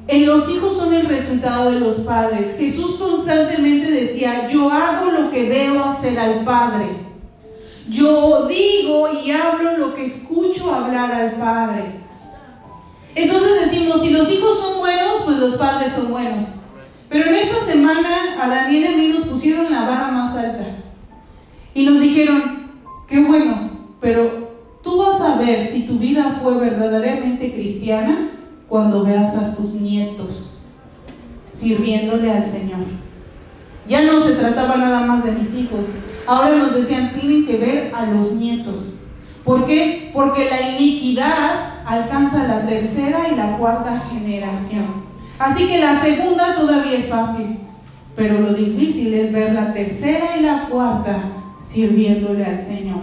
en los hijos son el resultado de los padres. Jesús constantemente decía, yo hago lo que debo hacer al Padre. Yo digo y hablo lo que escucho hablar al Padre. Entonces decimos, si los hijos son buenos, pues los padres son buenos. Pero en esta semana a Daniel y a mí nos pusieron la barra más alta. Y nos dijeron, qué bueno, pero Tú vas a ver si tu vida fue verdaderamente cristiana cuando veas a tus nietos sirviéndole al Señor. Ya no se trataba nada más de mis hijos. Ahora nos decían, tienen que ver a los nietos. ¿Por qué? Porque la iniquidad alcanza la tercera y la cuarta generación. Así que la segunda todavía es fácil, pero lo difícil es ver la tercera y la cuarta sirviéndole al Señor.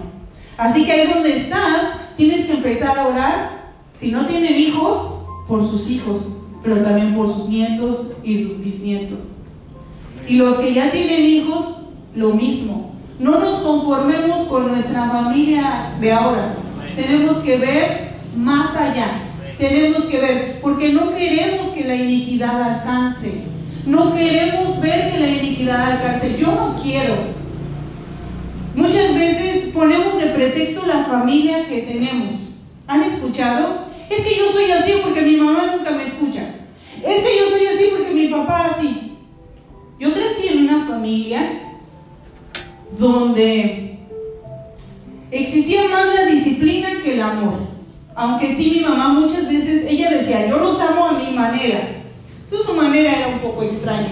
Así que ahí donde estás, tienes que empezar a orar. Si no tienen hijos, por sus hijos. pero también por sus nietos y sus bisnietos. Y los que ya tienen hijos, lo mismo. No nos conformemos con nuestra familia de ahora. Tenemos que ver más allá. Tenemos que ver, porque no queremos que la iniquidad alcance. No queremos ver que la iniquidad alcance. Yo no quiero. Muchas veces ponemos de pretexto la familia que tenemos. ¿Han escuchado? Es que yo soy así porque mi mamá nunca me escucha. Es que yo soy así porque mi papá así. Yo crecí en una familia donde existía más la disciplina que el amor. Aunque sí mi mamá muchas veces, ella decía, yo los amo a mi manera. Entonces su manera era un poco extraña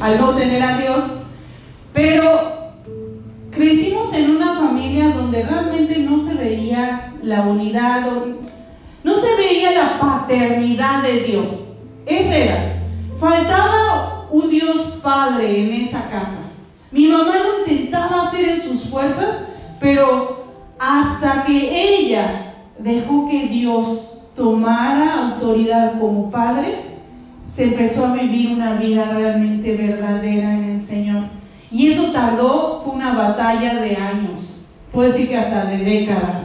al no tener a Dios. Pero crecimos en una familia donde realmente no se veía la unidad, no se veía la paternidad de Dios. Ese era. Faltaba un Dios Padre en esa casa. Mi mamá lo intentaba hacer en sus fuerzas, pero hasta que ella dejó que Dios tomara autoridad como Padre, se empezó a vivir una vida realmente verdadera en el Señor. Y eso tardó, fue una batalla de años, puedo decir que hasta de décadas.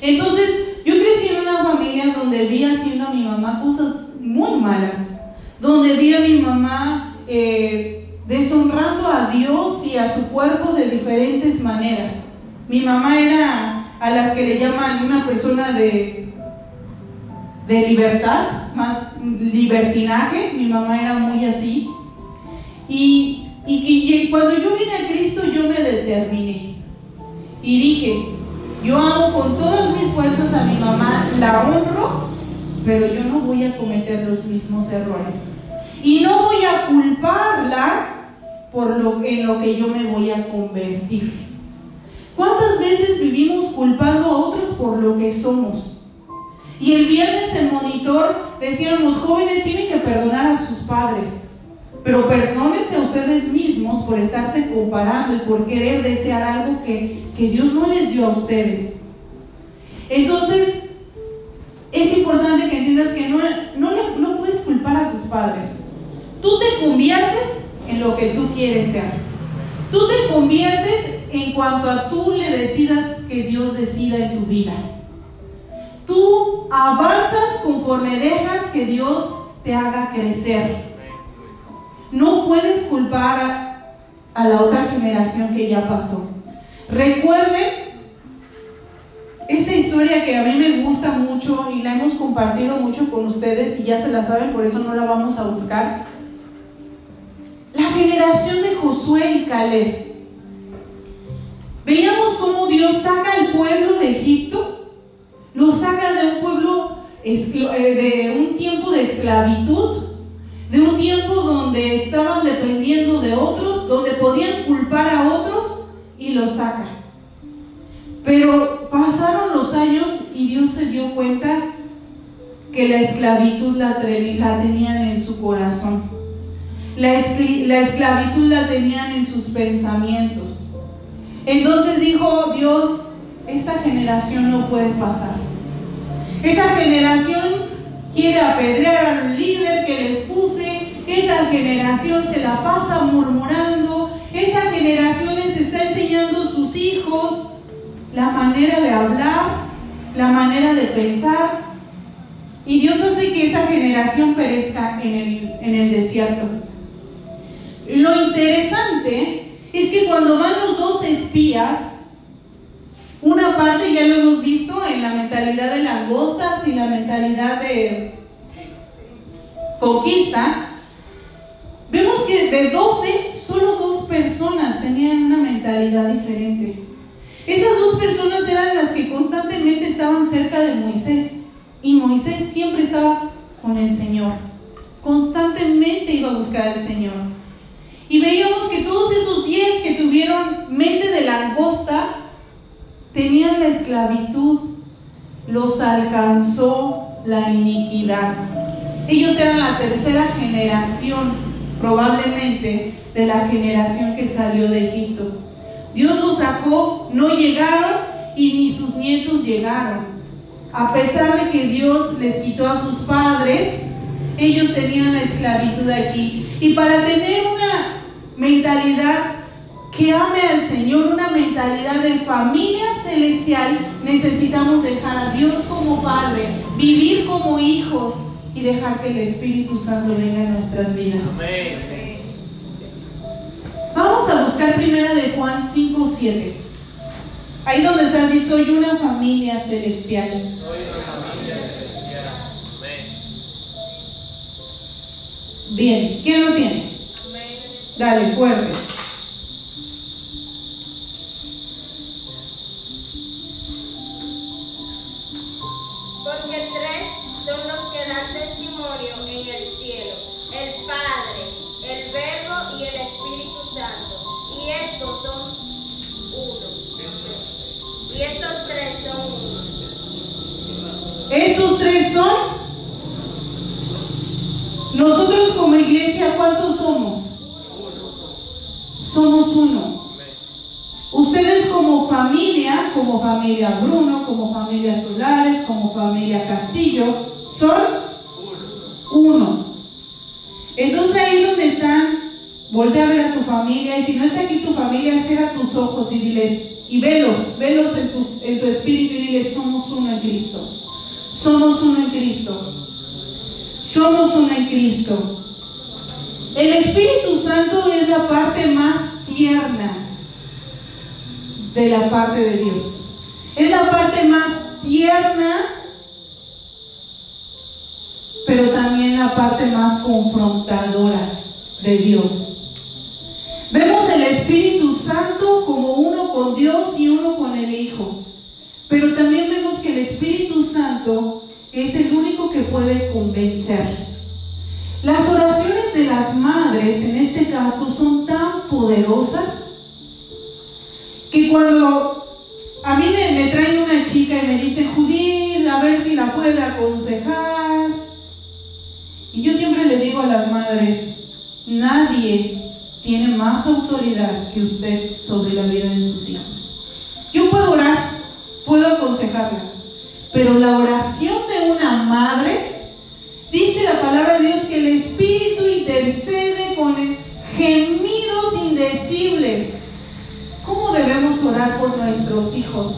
Entonces, yo crecí en una familia donde vi haciendo a mi mamá cosas muy malas, donde vi a mi mamá eh, deshonrando a Dios y a su cuerpo de diferentes maneras. Mi mamá era a las que le llaman una persona de, de libertad, más libertinaje, mi mamá era muy así. Y, y cuando yo vine a Cristo yo me determiné y dije, yo amo con todas mis fuerzas a mi mamá, la honro, pero yo no voy a cometer los mismos errores. Y no voy a culparla por lo en lo que yo me voy a convertir. ¿Cuántas veces vivimos culpando a otros por lo que somos? Y el viernes en monitor decían, los jóvenes tienen que perdonar a sus padres. Pero perdónense a ustedes mismos por estarse comparando y por querer desear algo que, Dios no les dio a ustedes. Entonces, es importante que entiendas que no, no, no puedes culpar a tus padres. Tú te conviertes en lo que tú quieres ser. Tú te conviertes en cuanto a tú le decidas que Dios decida en tu vida. Tú avanzas conforme dejas que Dios te haga crecer. No puedes culpar a, la otra generación que ya pasó. Recuerden esa historia que a mí me gusta mucho y la hemos compartido mucho con ustedes y ya se la saben, por eso no la vamos a buscar. La generación de Josué y Caleb. Veíamos cómo Dios saca al pueblo de Egipto, lo saca de un pueblo, eh, de un tiempo de esclavitud, de un tiempo donde estaban dependiendo de otros, donde podían culpar a otros y los saca. Pero pasaron los años y Dios se dio cuenta que la esclavitud la, tenían en su corazón. La, la esclavitud la tenían en sus pensamientos. Entonces dijo Dios, esta generación no puede pasar. Esa generación quiere apedrear al líder que les puse, esa generación se la pasa murmurando, esa generación les está enseñando a sus hijos la manera de hablar, la manera de pensar, y Dios hace que esa generación perezca en el, en el desierto. Lo interesante es que cuando van los dos espías, una parte ya lo hemos visto en la mentalidad de langostas y la mentalidad de conquista. Vemos que de 12, solo dos personas tenían una mentalidad diferente. Esas dos personas eran las que constantemente estaban cerca de Moisés. Y Moisés siempre estaba con el Señor. Constantemente iba a buscar al Señor. Y veíamos que todos esos 10 que tuvieron mente de langosta tenían la esclavitud, los alcanzó la iniquidad. Ellos eran la tercera generación, probablemente, de la generación que salió de Egipto. Dios los sacó, no llegaron y ni sus nietos llegaron. A pesar de que Dios les quitó a sus padres, ellos tenían la esclavitud aquí. Y para tener una mentalidad que ame al Señor, una mentalidad de familia celestial, necesitamos dejar a Dios como Padre, vivir como hijos y dejar que el Espíritu Santo venga en nuestras vidas. Vamos a buscar primera de Juan 5, 7. Ahí donde estás, dice, soy una familia celestial. Soy una familia celestial. Amén. Bien, ¿quién lo tiene? Dale, fuerte. Porque tres son los que dan testimonio en el cielo, el Padre, el Verbo y el Espíritu Santo. Y estos son uno. Y estos tres son uno. Estos tres son. Nosotros como iglesia, ¿cuántos somos? Somos uno. Ustedes como familia, como familia Bruno, como familia Solares, como familia Castillo, son uno. Entonces ahí donde están, voltea a ver a tu familia y si no está aquí tu familia, cierra tus ojos y diles, y velos, velos en tu, en tu espíritu y diles, somos uno en Cristo. Somos uno en Cristo. Somos uno en Cristo. El Espíritu Santo es la parte más tierna de la parte de Dios. Es la parte más tierna, pero también la parte más confrontadora de Dios. Vemos el Espíritu Santo como uno con Dios y uno con el Hijo. Pero también vemos que el Espíritu Santo es el único que puede convencer. Las oraciones de las madres, en este caso, son tan poderosas que cuando a mí me, me traen una chica y me dice, Judith, a ver si la puede aconsejar. Y yo siempre le digo a las madres, nadie tiene más autoridad que usted sobre la vida de sus hijos. Yo puedo orar, puedo aconsejarla, pero la oración de una madre, ¿Cómo debemos orar por nuestros hijos?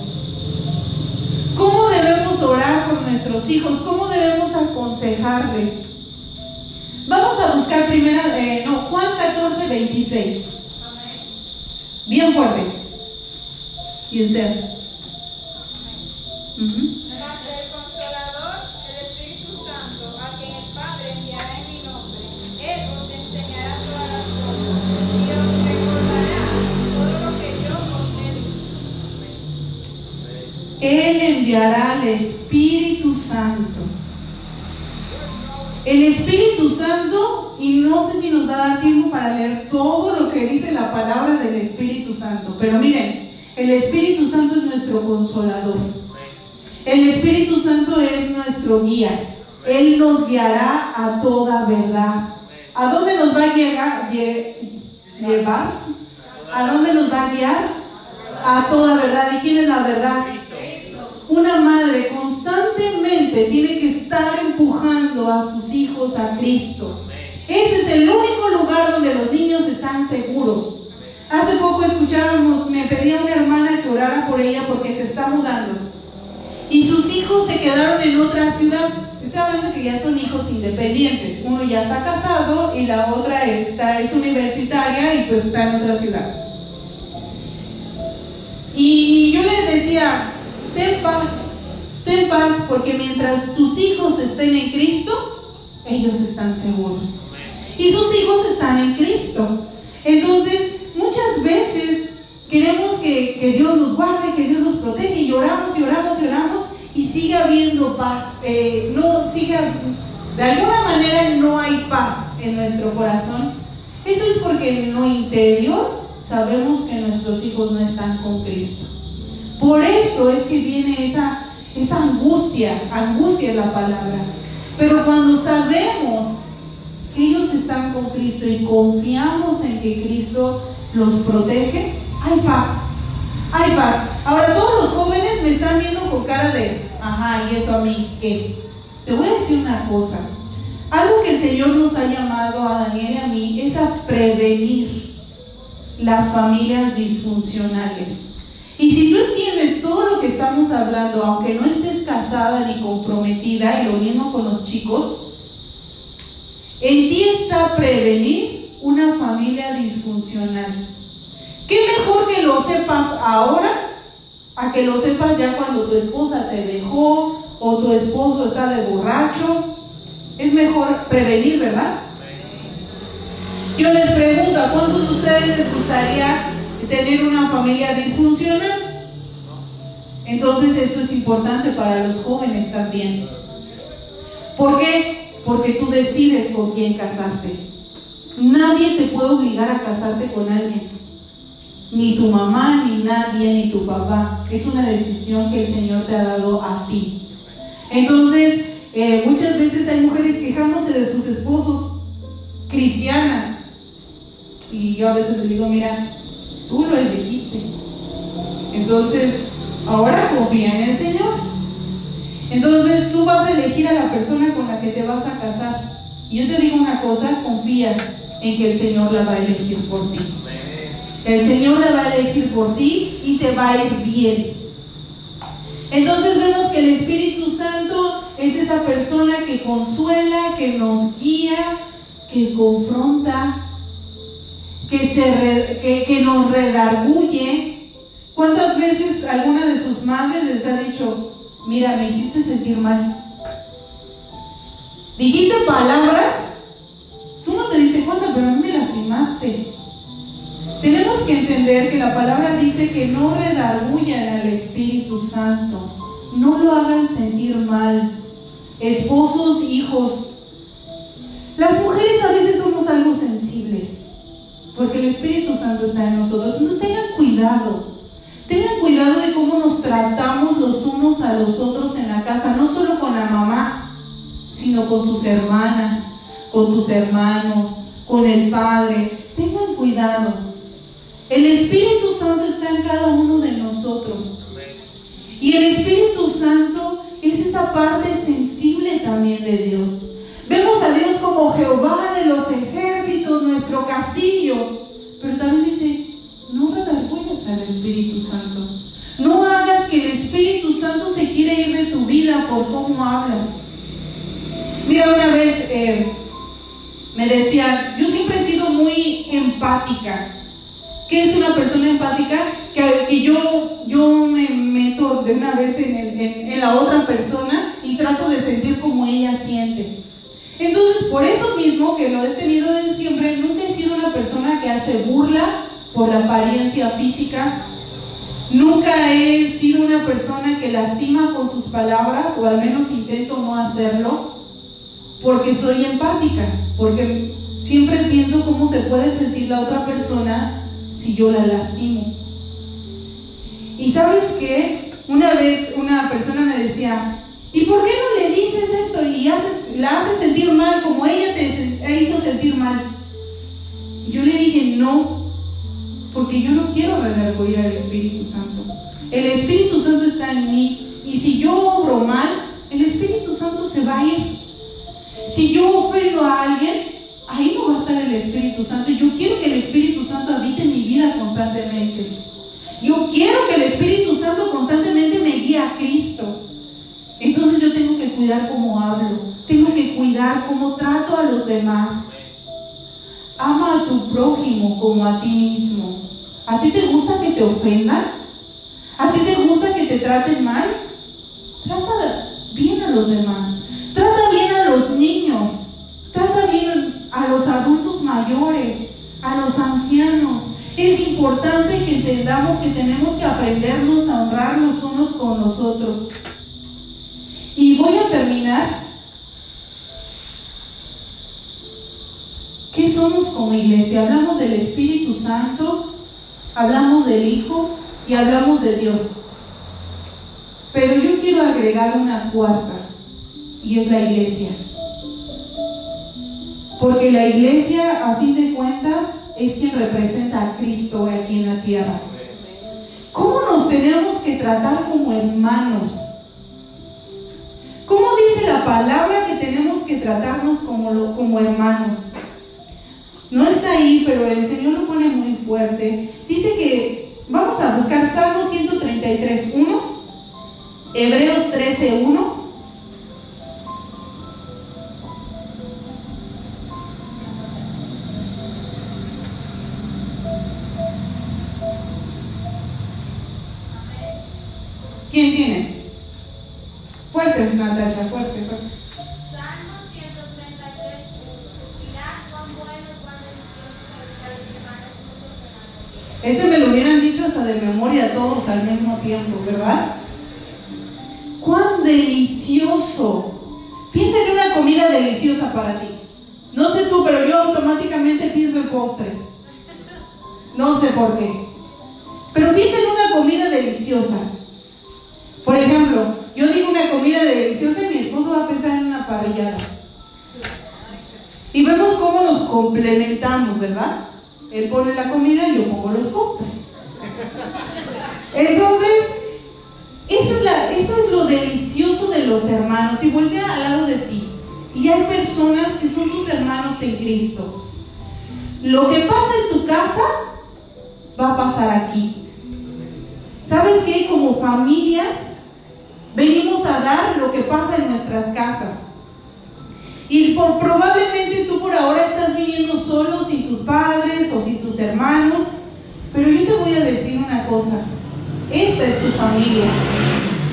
¿Cómo debemos orar por nuestros hijos? ¿Cómo debemos aconsejarles? Vamos a buscar primera, eh, no, Juan 14, 26. Bien fuerte. Quien sea. Enviará al Espíritu Santo. El Espíritu Santo, y no sé si nos va a dar tiempo para leer todo lo que dice la palabra del Espíritu Santo, pero miren, el Espíritu Santo es nuestro consolador. El Espíritu Santo es nuestro guía. Él nos guiará a toda verdad. ¿A dónde nos va a llegar, lle- llevar? ¿A dónde nos va a guiar? A toda verdad. ¿Y quién es la verdad? Una madre constantemente tiene que estar empujando a sus hijos a Cristo. Ese es el único lugar donde los niños están seguros. Hace poco escuchábamos, me pedía una hermana que orara por ella porque se está mudando. Y sus hijos se quedaron en otra ciudad. Estoy hablando que ya son hijos independientes. Uno ya está casado y la otra está, es universitaria y pues está en otra ciudad. Y, y yo les decía, ten paz, ten paz, porque mientras tus hijos estén en Cristo, ellos están seguros. Y sus hijos están en Cristo. Entonces, muchas veces queremos que, que Dios nos guarde, que Dios nos protege, y oramos y oramos y oramos, y sigue habiendo paz. Eh, no sigue, de alguna manera no hay paz en nuestro corazón. Eso es porque en lo interior sabemos que nuestros hijos no están con Cristo. Por eso es que viene esa, angustia, angustia es la palabra. Pero cuando sabemos que ellos están con Cristo y confiamos en que Cristo los protege, hay paz, hay paz. Ahora todos los jóvenes me están viendo con cara de, ajá, ¿y eso a mí qué? Te voy a decir una cosa. Algo que el Señor nos ha llamado a Daniel y a mí es a prevenir las familias disfuncionales. Y si tú entiendes todo lo que estamos hablando, aunque no estés casada ni comprometida, y lo mismo con los chicos, en ti está prevenir una familia disfuncional. ¿Qué mejor que lo sepas ahora a que lo sepas ya cuando tu esposa te dejó o tu esposo está de borracho? Es mejor prevenir, ¿verdad? Yo les pregunto, ¿a cuántos de ustedes les gustaría tener una familia disfuncional? Entonces esto es importante para los jóvenes también. ¿Por qué? Porque tú decides con quién casarte. Nadie te puede obligar a casarte con alguien. Ni tu mamá, ni nadie, ni tu papá. Es una decisión que el Señor te ha dado a ti. Entonces, eh, muchas veces hay mujeres quejándose de sus esposos cristianas. Y yo a veces les digo, mira, tú lo elegiste. Entonces, ahora confía en el Señor. Entonces tú vas a elegir a la persona con la que te vas a casar. Y yo te digo una cosa, confía en que el Señor la va a elegir por ti. El Señor la va a elegir por ti y te va a ir bien. Entonces vemos que el Espíritu Santo es esa persona que consuela, que nos guía, que confronta, que, se que, nos redarguye. ¿Cuántas veces alguna de sus madres les ha dicho, mira, me hiciste sentir mal? Dijiste palabras, tú no te diste cuenta, pero a mí me lastimaste. Tenemos que entender que la palabra dice que no redarguyan al Espíritu Santo, no lo hagan sentir mal. Esposos, hijos. Las mujeres a veces somos algo sensibles, porque el Espíritu Santo está en nosotros. Entonces tengan cuidado. Tengan cuidado de cómo nos tratamos los unos a los otros en la casa, no solo con la mamá, sino con tus hermanas, con tus hermanos, con el Padre. Tengan cuidado. El Espíritu Santo está en cada uno de nosotros. Y el Espíritu Santo es esa parte sensible también de Dios. Vemos a Dios como Jehová de los ejércitos, nuestro castillo. Pero también dice, no redargües al Espíritu Santo. No hagas que el Espíritu Santo se quiera ir de tu vida por cómo hablas. Mira, una vez eh, me decía, yo siempre he sido muy empática. ¿Qué es una persona empática? Que, yo, yo me meto de una vez en, la otra persona y trato de sentir como ella siente. Entonces, por eso mismo que lo he tenido desde siempre, nunca he sido una persona que hace burla por la apariencia física. Nunca he sido una persona que lastima con sus palabras, o al menos intento no hacerlo, porque soy empática, porque siempre pienso cómo se puede sentir la otra persona si yo la lastimo. Y sabes qué? Una vez una persona me decía, ¿y por qué no le dices esto y la haces sentir mal como ella te hizo sentir mal? Y yo le dije, no, porque yo no quiero redarguir al Espíritu Santo. El Espíritu Santo está en mí y si yo obro mal, el Espíritu Santo se va a ir. Si yo ofendo a alguien, ahí no va a estar el Espíritu Santo. Yo quiero que el Espíritu Santo habite en mi vida constantemente. Yo quiero que el Espíritu Santo constantemente me guíe a Cristo. Entonces yo tengo que cuidar cómo hablo. Tengo que cuidar cómo trato a los demás. Ama a tu prójimo como a ti mismo. ¿A ti te gusta que te ofendan? ¿A ti te gusta que te traten mal? Trata bien a los demás. Trata bien a los niños. Trata bien a los adultos mayores, a los ancianos. Es importante que entendamos que tenemos que aprendernos a honrar los unos con los otros. Terminar. ¿Qué somos como iglesia? Hablamos del Espíritu Santo, hablamos del Hijo y hablamos de Dios. Pero yo quiero agregar una cuarta, y es la iglesia. Porque la iglesia, a fin de cuentas, es quien representa a Cristo aquí en la tierra. ¿Cómo nos tenemos que tratar como hermanos? ¿Cómo dice la palabra que tenemos que tratarnos como, como hermanos. No está ahí, pero el Señor lo pone muy fuerte. Dice que vamos a buscar Salmo 133, 1, Hebreos 13,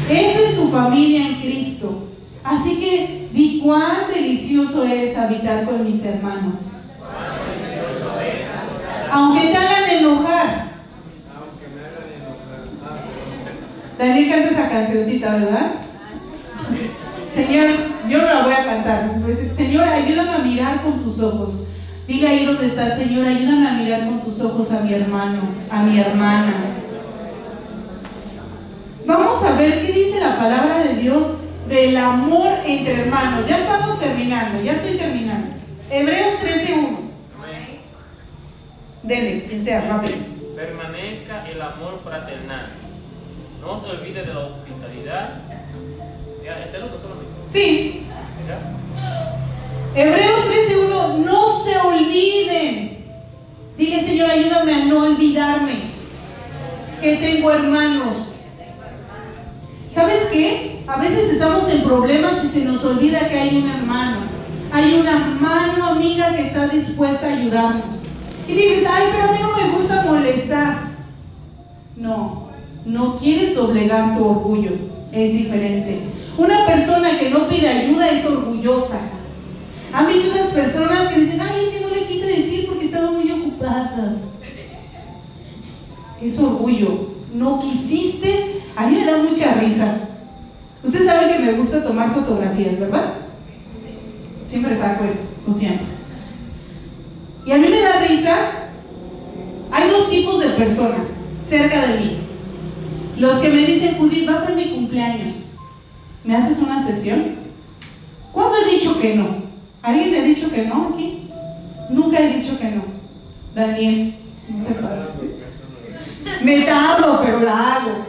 esa es tu familia en Cristo. Así que di cuán delicioso es habitar con mis hermanos. Aunque te hagan enojar. Daniel canta esa cancioncita, ¿verdad? Señor, yo no la voy a cantar. Pues, Señor, ayúdame a mirar con tus ojos. Diga ahí donde estás, Señor, ayúdame a mirar con tus ojos a mi hermano, a mi hermana. Vamos a ver qué dice la palabra de Dios del amor entre hermanos. Ya estamos terminando, ya estoy terminando. Hebreos 13.1. Amén. Dele, quien sea, rápido. Permanezca el amor fraternal. No se olvide de la hospitalidad. Este luto solamente. Sí. Hebreos 13.1, no se olviden. Dile, Señor, ayúdame a no olvidarme que tengo hermanos. ¿Sabes qué? A veces estamos en problemas y se nos olvida que hay un hermano. Hay una mano amiga que está dispuesta a ayudarnos. Y dices, ay, pero a mí no me gusta molestar. No, no quieres doblegar tu orgullo. Es diferente. Una persona que no pide ayuda es orgullosa. ¿Han visto esas personas que dicen, ay, es que no le quise decir porque estaba muy ocupada? Es orgullo. No quisiste. A mí me da mucha risa. Usted sabe que me gusta tomar fotografías, ¿verdad? Siempre saco eso, lo siento. Y a mí me da risa. Hay dos tipos de personas cerca de mí. Los que me dicen, Judith, vas a mi cumpleaños. ¿Me haces una sesión? ¿Cuándo he dicho que no? ¿Alguien le ha dicho que no aquí? Nunca he dicho que no. Daniel, no te pases. Me tardo, pero la hago.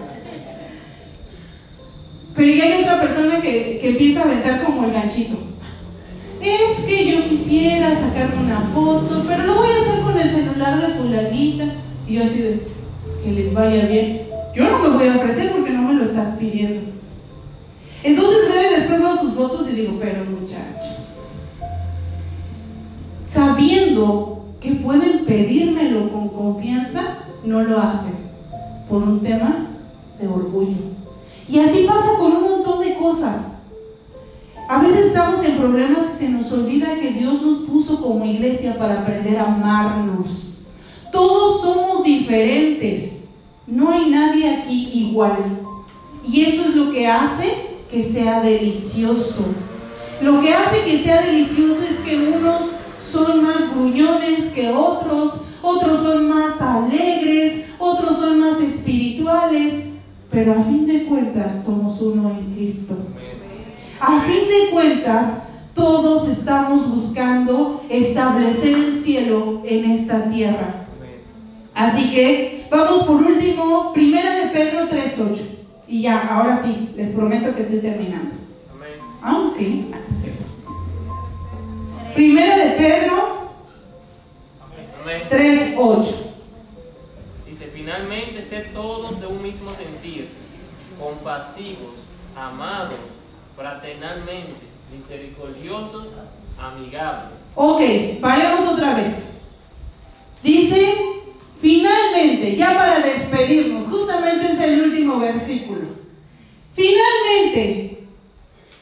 Pero ya hay otra persona que, que empieza a aventar como el ganchito. Es que yo quisiera sacarme una foto, pero lo voy a hacer con el celular de fulanita. Y yo así de, que les vaya bien. Yo no me voy a ofrecer porque no me lo estás pidiendo. Entonces veo después veo sus fotos y digo, pero muchachos, sabiendo que pueden pedírmelo con confianza, no lo hacen por un tema de orgullo. Y así pasa con un montón de cosas. A veces estamos en problemas y se nos olvida que Dios nos puso como iglesia para aprender a amarnos. Todos somos diferentes. No hay nadie aquí igual. Y eso es lo que hace que sea delicioso. Lo que hace que sea delicioso es que unos son más gruñones que otros, otros son más alegres, otros son más espirituales, pero a fin de cuentas somos uno en Cristo. A fin de cuentas, todos estamos buscando establecer el cielo en esta tierra. Así que vamos por último, primera de Pedro 3.8. Y ya, ahora sí, les prometo que estoy terminando. Aunque. Ah, primera de Pedro 3.8. Dice, finalmente, sed todos de un mismo sentir, compasivos, amados, fraternalmente, misericordiosos, amigables. Ok, paremos otra vez. Dice, finalmente, ya para despedirnos, justamente es el último versículo. Finalmente,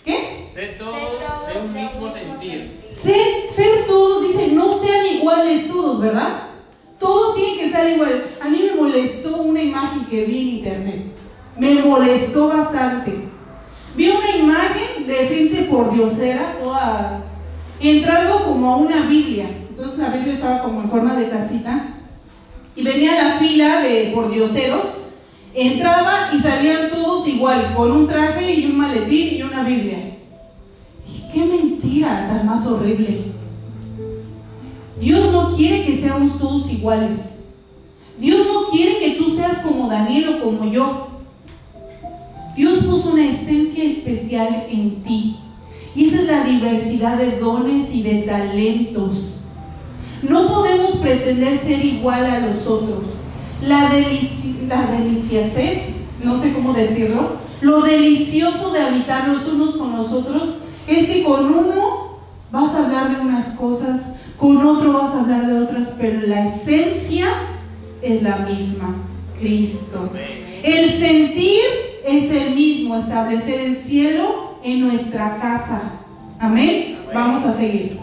¿qué? Sed todos de un mismo sentir. Ser, ser todos, dice, no sean iguales todos, ¿verdad? Todos tienen que estar igual. A mí me molestó una imagen que vi en internet. Me molestó bastante. Vi una imagen de gente por diosera, toda entrando como a una Biblia. Entonces la Biblia estaba como en forma de casita. Y venía la fila de por dioseros. Entraba y salían todos igual, con un traje y un maletín y una Biblia. Y qué mentira tan más horrible. Dios no quiere que seamos todos iguales. Dios no quiere que tú seas como Daniel o como yo. Dios puso una esencia especial en ti. Y esa es la diversidad de dones y de talentos. No podemos pretender ser igual a los otros. La, delici la no sé cómo decirlo, lo delicioso de habitar los unos con los otros es que con uno vas a hablar de unas cosas, con otro vas a hablar de otras, pero la esencia es la misma, Cristo. El sentir es el mismo, establecer el cielo en nuestra casa. Amén. Vamos a seguir.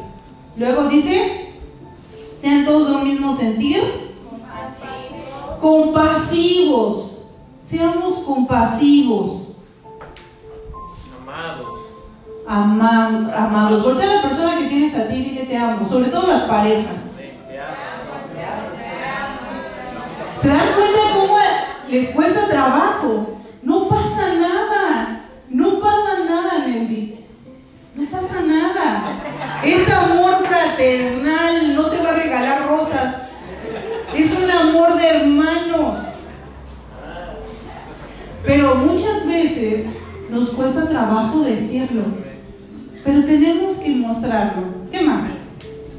Luego dice, sean todos de un mismo sentir, compasivos. Seamos compasivos. Amados. Ama- amados. Voltea a la persona que tienes a ti y dile te amo. Sobre todo las parejas. ¿Se dan cuenta cómo les cuesta trabajo? No pasa nada. No pasa nada, Nelly. No pasa nada. Es amor fraternal. No te va a regalar rosas. Es un amor de hermanos. Pero muchas veces nos cuesta trabajo decirlo. Pero tenemos que mostrarlo. ¿Qué más?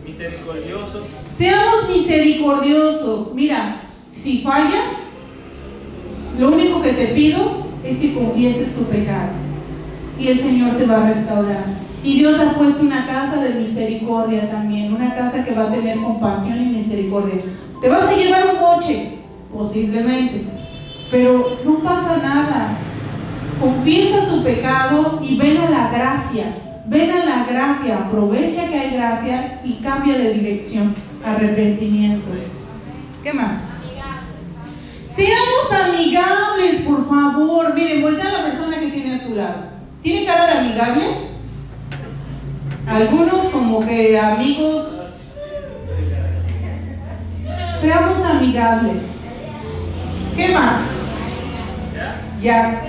Misericordiosos. Seamos misericordiosos. Mira, si fallas, lo único que te pido es que confieses tu pecado. Y el Señor te va a restaurar. Y Dios ha puesto una casa de misericordia también, una casa que va a tener compasión y misericordia. Te vas a llevar un coche, posiblemente, pero no pasa nada. Confiesa tu pecado y ven a la gracia. Ven a la gracia, aprovecha que hay gracia y cambia de dirección. Arrepentimiento. ¿Qué más? Seamos amigables, por favor. Miren, voltea a la persona que tiene a tu lado. ¿Tiene cara de amigable? Algunos como que amigos. Seamos amigables. ¿Qué más? ¿Ya?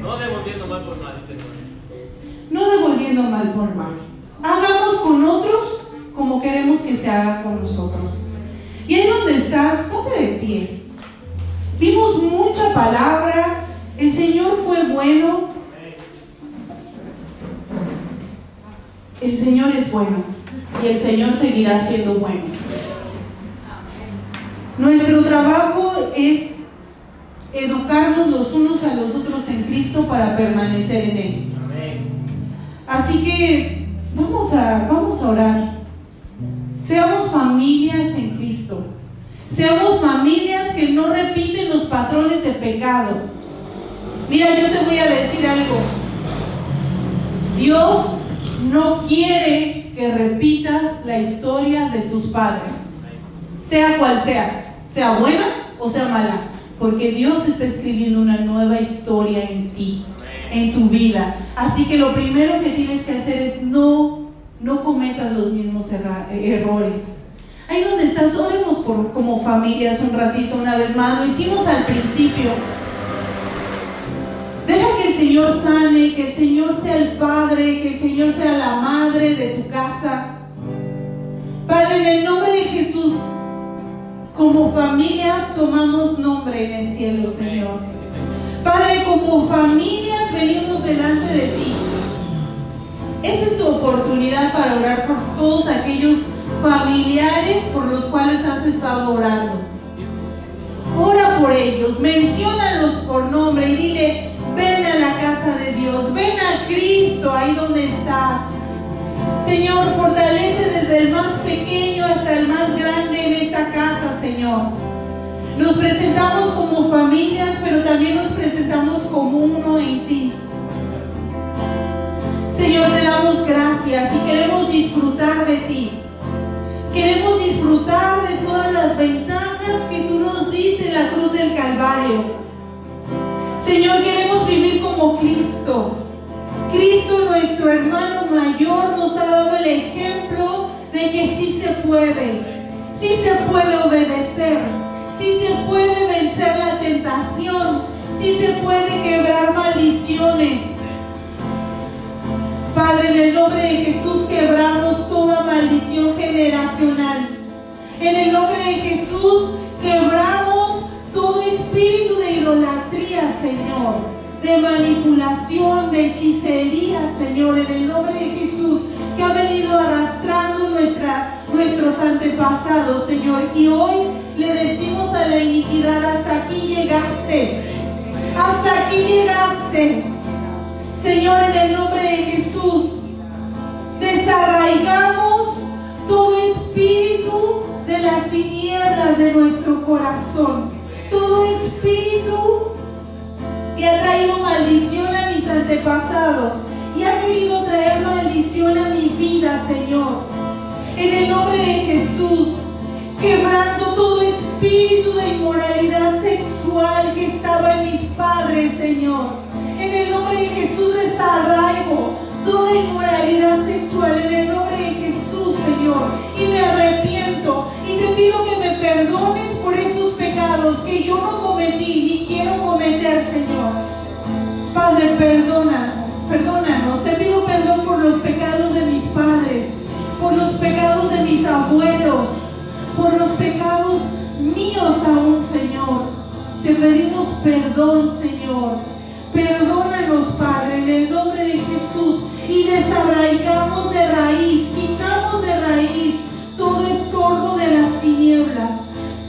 No devolviendo mal por Señor. No devolviendo mal por mal. Hagamos con otros como queremos que se haga con nosotros. Y ahí donde estás, ponte de pie. Vimos mucha palabra. El Señor fue bueno. El Señor es bueno. Y el Señor seguirá siendo bueno. Nuestro trabajo es educarnos los unos a los otros en Cristo para permanecer en Él. Amén. Así que vamos a, vamos a orar. Seamos familias en Cristo. Seamos familias que no repiten los patrones de pecado. Mira, yo te voy a decir algo. Dios no quiere que repitas la historia de tus padres, sea cual sea, sea buena o sea mala, porque Dios está escribiendo una nueva historia en ti, en tu vida. Así que lo primero que tienes que hacer es no, no cometas los mismos erra- errores. Ahí donde estás, oremos por, como familias un ratito una vez más. Lo hicimos al principio. Deja que el Señor sane, que el Señor sea el Padre, que el Señor sea la madre de tu casa. Padre, en el nombre de Jesús, como familias tomamos nombre en el cielo, Señor. Padre, como familias venimos delante de ti. esta es tu oportunidad para orar por todos aquellos familiares por los cuales has estado orando. Ora por ellos, menciónalos por nombre y dile, ven a la casa de Dios, ven a Cristo ahí donde estás. Señor, fortalece desde el más pequeño hasta el más grande en esta casa, Señor. Nos presentamos como familias, pero también nos presentamos como uno en ti. Señor, te damos gracias y queremos disfrutar de ti. Queremos disfrutar de todas las ventajas que tú nos diste en la cruz del Calvario. Señor, queremos vivir como Cristo. Cristo, nuestro hermano mayor, nos ha dado el ejemplo de que sí se puede, sí se puede obedecer, sí se puede vencer la tentación, sí se puede quebrar maldiciones. Padre, en el nombre de Jesús quebramos toda maldición generacional. En el nombre de Jesús quebramos todo espíritu de idolatría, Señor de manipulación, de hechicería, Señor, en el nombre de Jesús, que ha venido arrastrando nuestra, nuestros antepasados, Señor. Y hoy le decimos a la iniquidad, hasta aquí llegaste, hasta aquí llegaste. Señor, en el nombre de Jesús, desarraigamos todo espíritu de las tinieblas de nuestro corazón, todo espíritu que ha traído maldición a mis antepasados y ha querido traer maldición a mi vida, Señor. En el nombre de Jesús, quebrando todo espíritu de inmoralidad sexual que estaba en mis padres, Señor. En el nombre de Jesús desarraigo toda inmoralidad sexual en el nombre de Jesús, Señor. Y me arrepiento y te pido que me perdones por esos pecados que yo no cometí ni quiero cometer, Señor. Padre, perdona, perdónanos. Te pido perdón por los pecados de mis padres, por los pecados de mis abuelos, por los pecados míos aún, Señor. Te pedimos perdón, Señor. Perdónanos, Padre, en el nombre de Jesús y desarraigamos de raíz, quitamos de raíz todo estorbo de las tinieblas,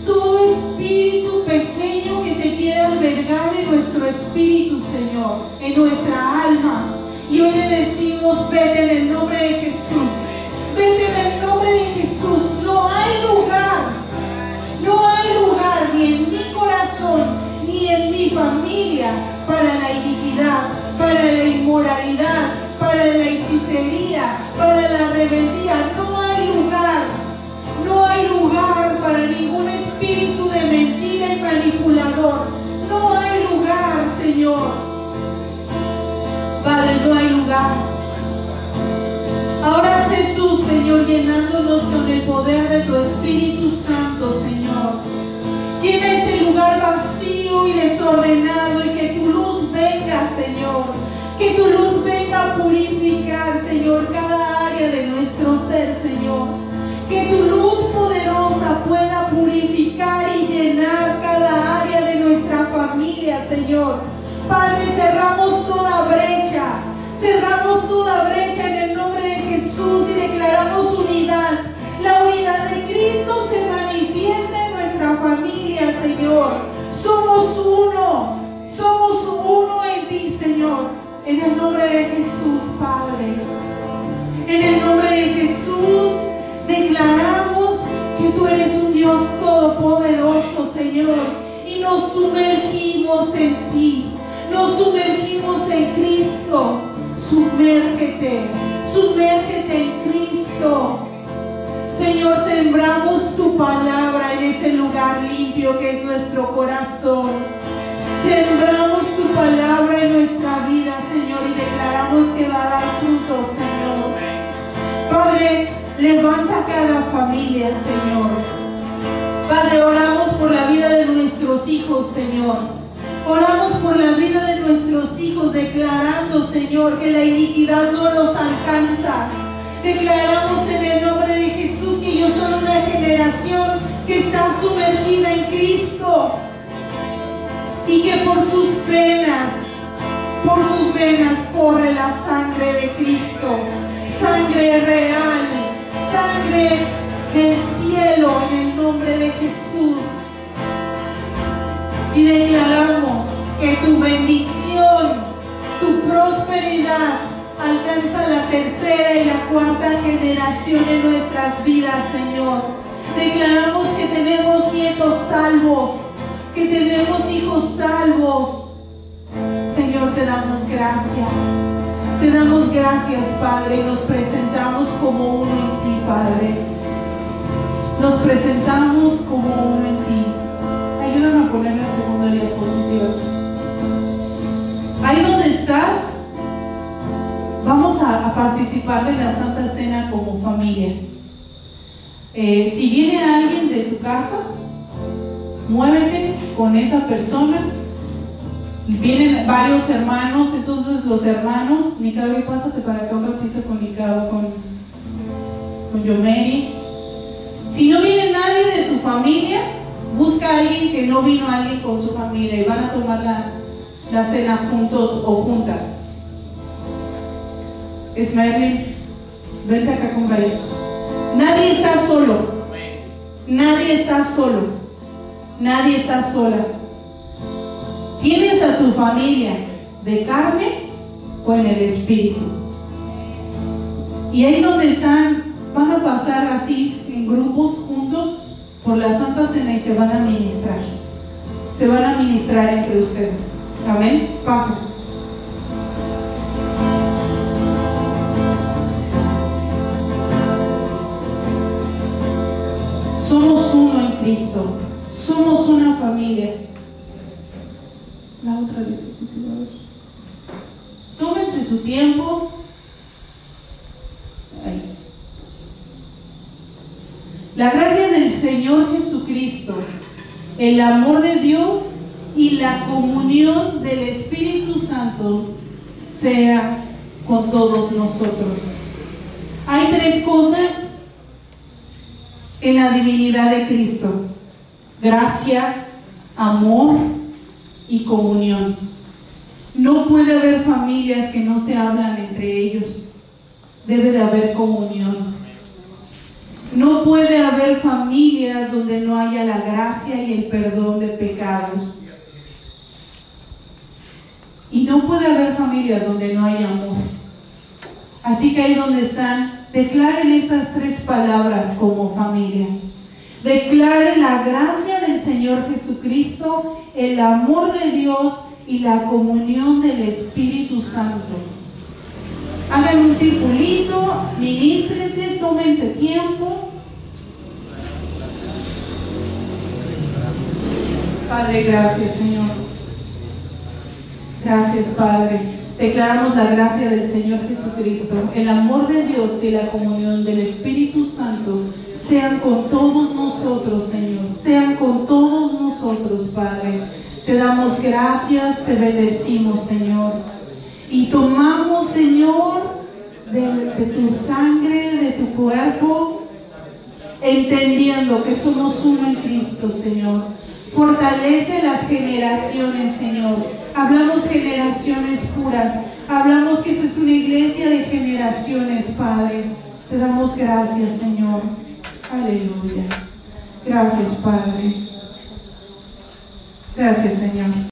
todo espíritu pequeño que se quiera albergar en nuestro espíritu, Señor, en nuestra alma. Y hoy le decimos, vete en el nombre de Jesús, vete en el nombre de Jesús. No hay lugar, ni en mi familia para la iniquidad, para la inmoralidad, para la hechicería, para la rebeldía. No hay lugar, no hay lugar para ningún espíritu de mentira y manipulador. No hay lugar, Señor. Padre, no hay lugar. Ahora sé tú, Señor, llenándonos con el poder de tu Espíritu Santo, Señor. Llena ese lugar vacío y desordenado y que tu luz venga, Señor que tu luz venga a purificar, Señor, cada área de nuestro ser, Señor. Que tu luz poderosa pueda purificar y llenar cada área de nuestra familia, Señor. Padre, cerramos toda brecha. Cerramos toda brecha en el nombre de Jesús y declaramos unidad. La unidad de Cristo se manifiesta en nuestra familia, Señor. Somos uno. Somos uno en ti, Señor. En el nombre de Jesús, Padre. En el nombre de Jesús declaramos que tú eres un Dios todopoderoso, Señor. Y nos sumergimos en ti. Nos sumergimos en Cristo. Sumérgete. Sumérgete en Cristo. Señor, sembramos tu palabra en ese lugar limpio que es nuestro corazón. Sembramos tu palabra en nuestra vida, Señor, y declaramos que va a dar fruto, Señor. Padre, levanta cada familia, Señor. Padre, oramos por la vida de nuestros hijos, Señor. Oramos por la vida de nuestros hijos, declarando, Señor, que la iniquidad no los alcanza. Declaramos en el nombre de Jesús que ellos son una generación que está sumergida en Cristo y que por sus venas, por sus venas corre la sangre de Cristo. sangre real, sangre del cielo en el nombre de Jesús. Y declaramos que tu bendición, tu prosperidad alcanza la tercera y la cuarta generación en nuestras vidas, Señor. Declaramos que tenemos nietos salvos, que tenemos hijos salvos. Señor, te damos gracias. Te damos gracias, Padre, y nos presentamos como uno en ti, Padre. Nos presentamos como uno en ti. Ayúdame a poner la segunda diapositiva. Ahí donde estás, vamos a, participar de la Santa Cena como familia. Eh, si viene alguien de tu casa, muévete con esa persona. Vienen varios hermanos, entonces los hermanos, Nicaro, pásate para acá un ratito con Nicaro, con, con Yomeri. Si no viene nadie de tu familia, busca a alguien que no vino alguien con su familia y van a tomar la, la cena juntos o juntas. Esmerlin, vente acá con. Nadie está solo. Nadie está solo. Nadie está sola. Tienes a tu familia de carne o en el espíritu. Y ahí donde están, van a pasar así en grupos juntos por la Santa Cena y se van a ministrar. Se van a ministrar entre ustedes. Amén. Pasen. Somos uno en Cristo. Somos una familia. La otra diapositiva. Tómense su tiempo. La gracia del Señor Jesucristo, el amor de Dios y la comunión del Espíritu Santo sea con todos nosotros. Hay tres cosas en la divinidad de Cristo. Gracia, amor y comunión. No puede haber familias que no se hablan entre ellos. Debe de haber comunión. No puede haber familias donde no haya la gracia y el perdón de pecados. Y no puede haber familias donde no haya amor. Así que ahí donde están, declaren esas tres palabras como familia. Declaren la gracia del Señor Jesucristo, el amor de Dios y la comunión del Espíritu Santo. Hagan un circulito, ministrense, tómense tiempo. Padre, gracias Señor. Gracias Padre. Declaramos la gracia del Señor Jesucristo, el amor de Dios y la comunión del Espíritu Santo sean con todos nosotros, Señor. Sean con todos nosotros, Padre. Te damos gracias, te bendecimos, Señor. Y tomamos, Señor, de, de tu sangre, de tu cuerpo, entendiendo que somos uno en Cristo, Señor. Fortalece las generaciones, Señor. Hablamos generaciones puras. Hablamos que esta es una iglesia de generaciones, Padre. Te damos gracias, Señor. Aleluya. Gracias, Padre. Gracias, Señor.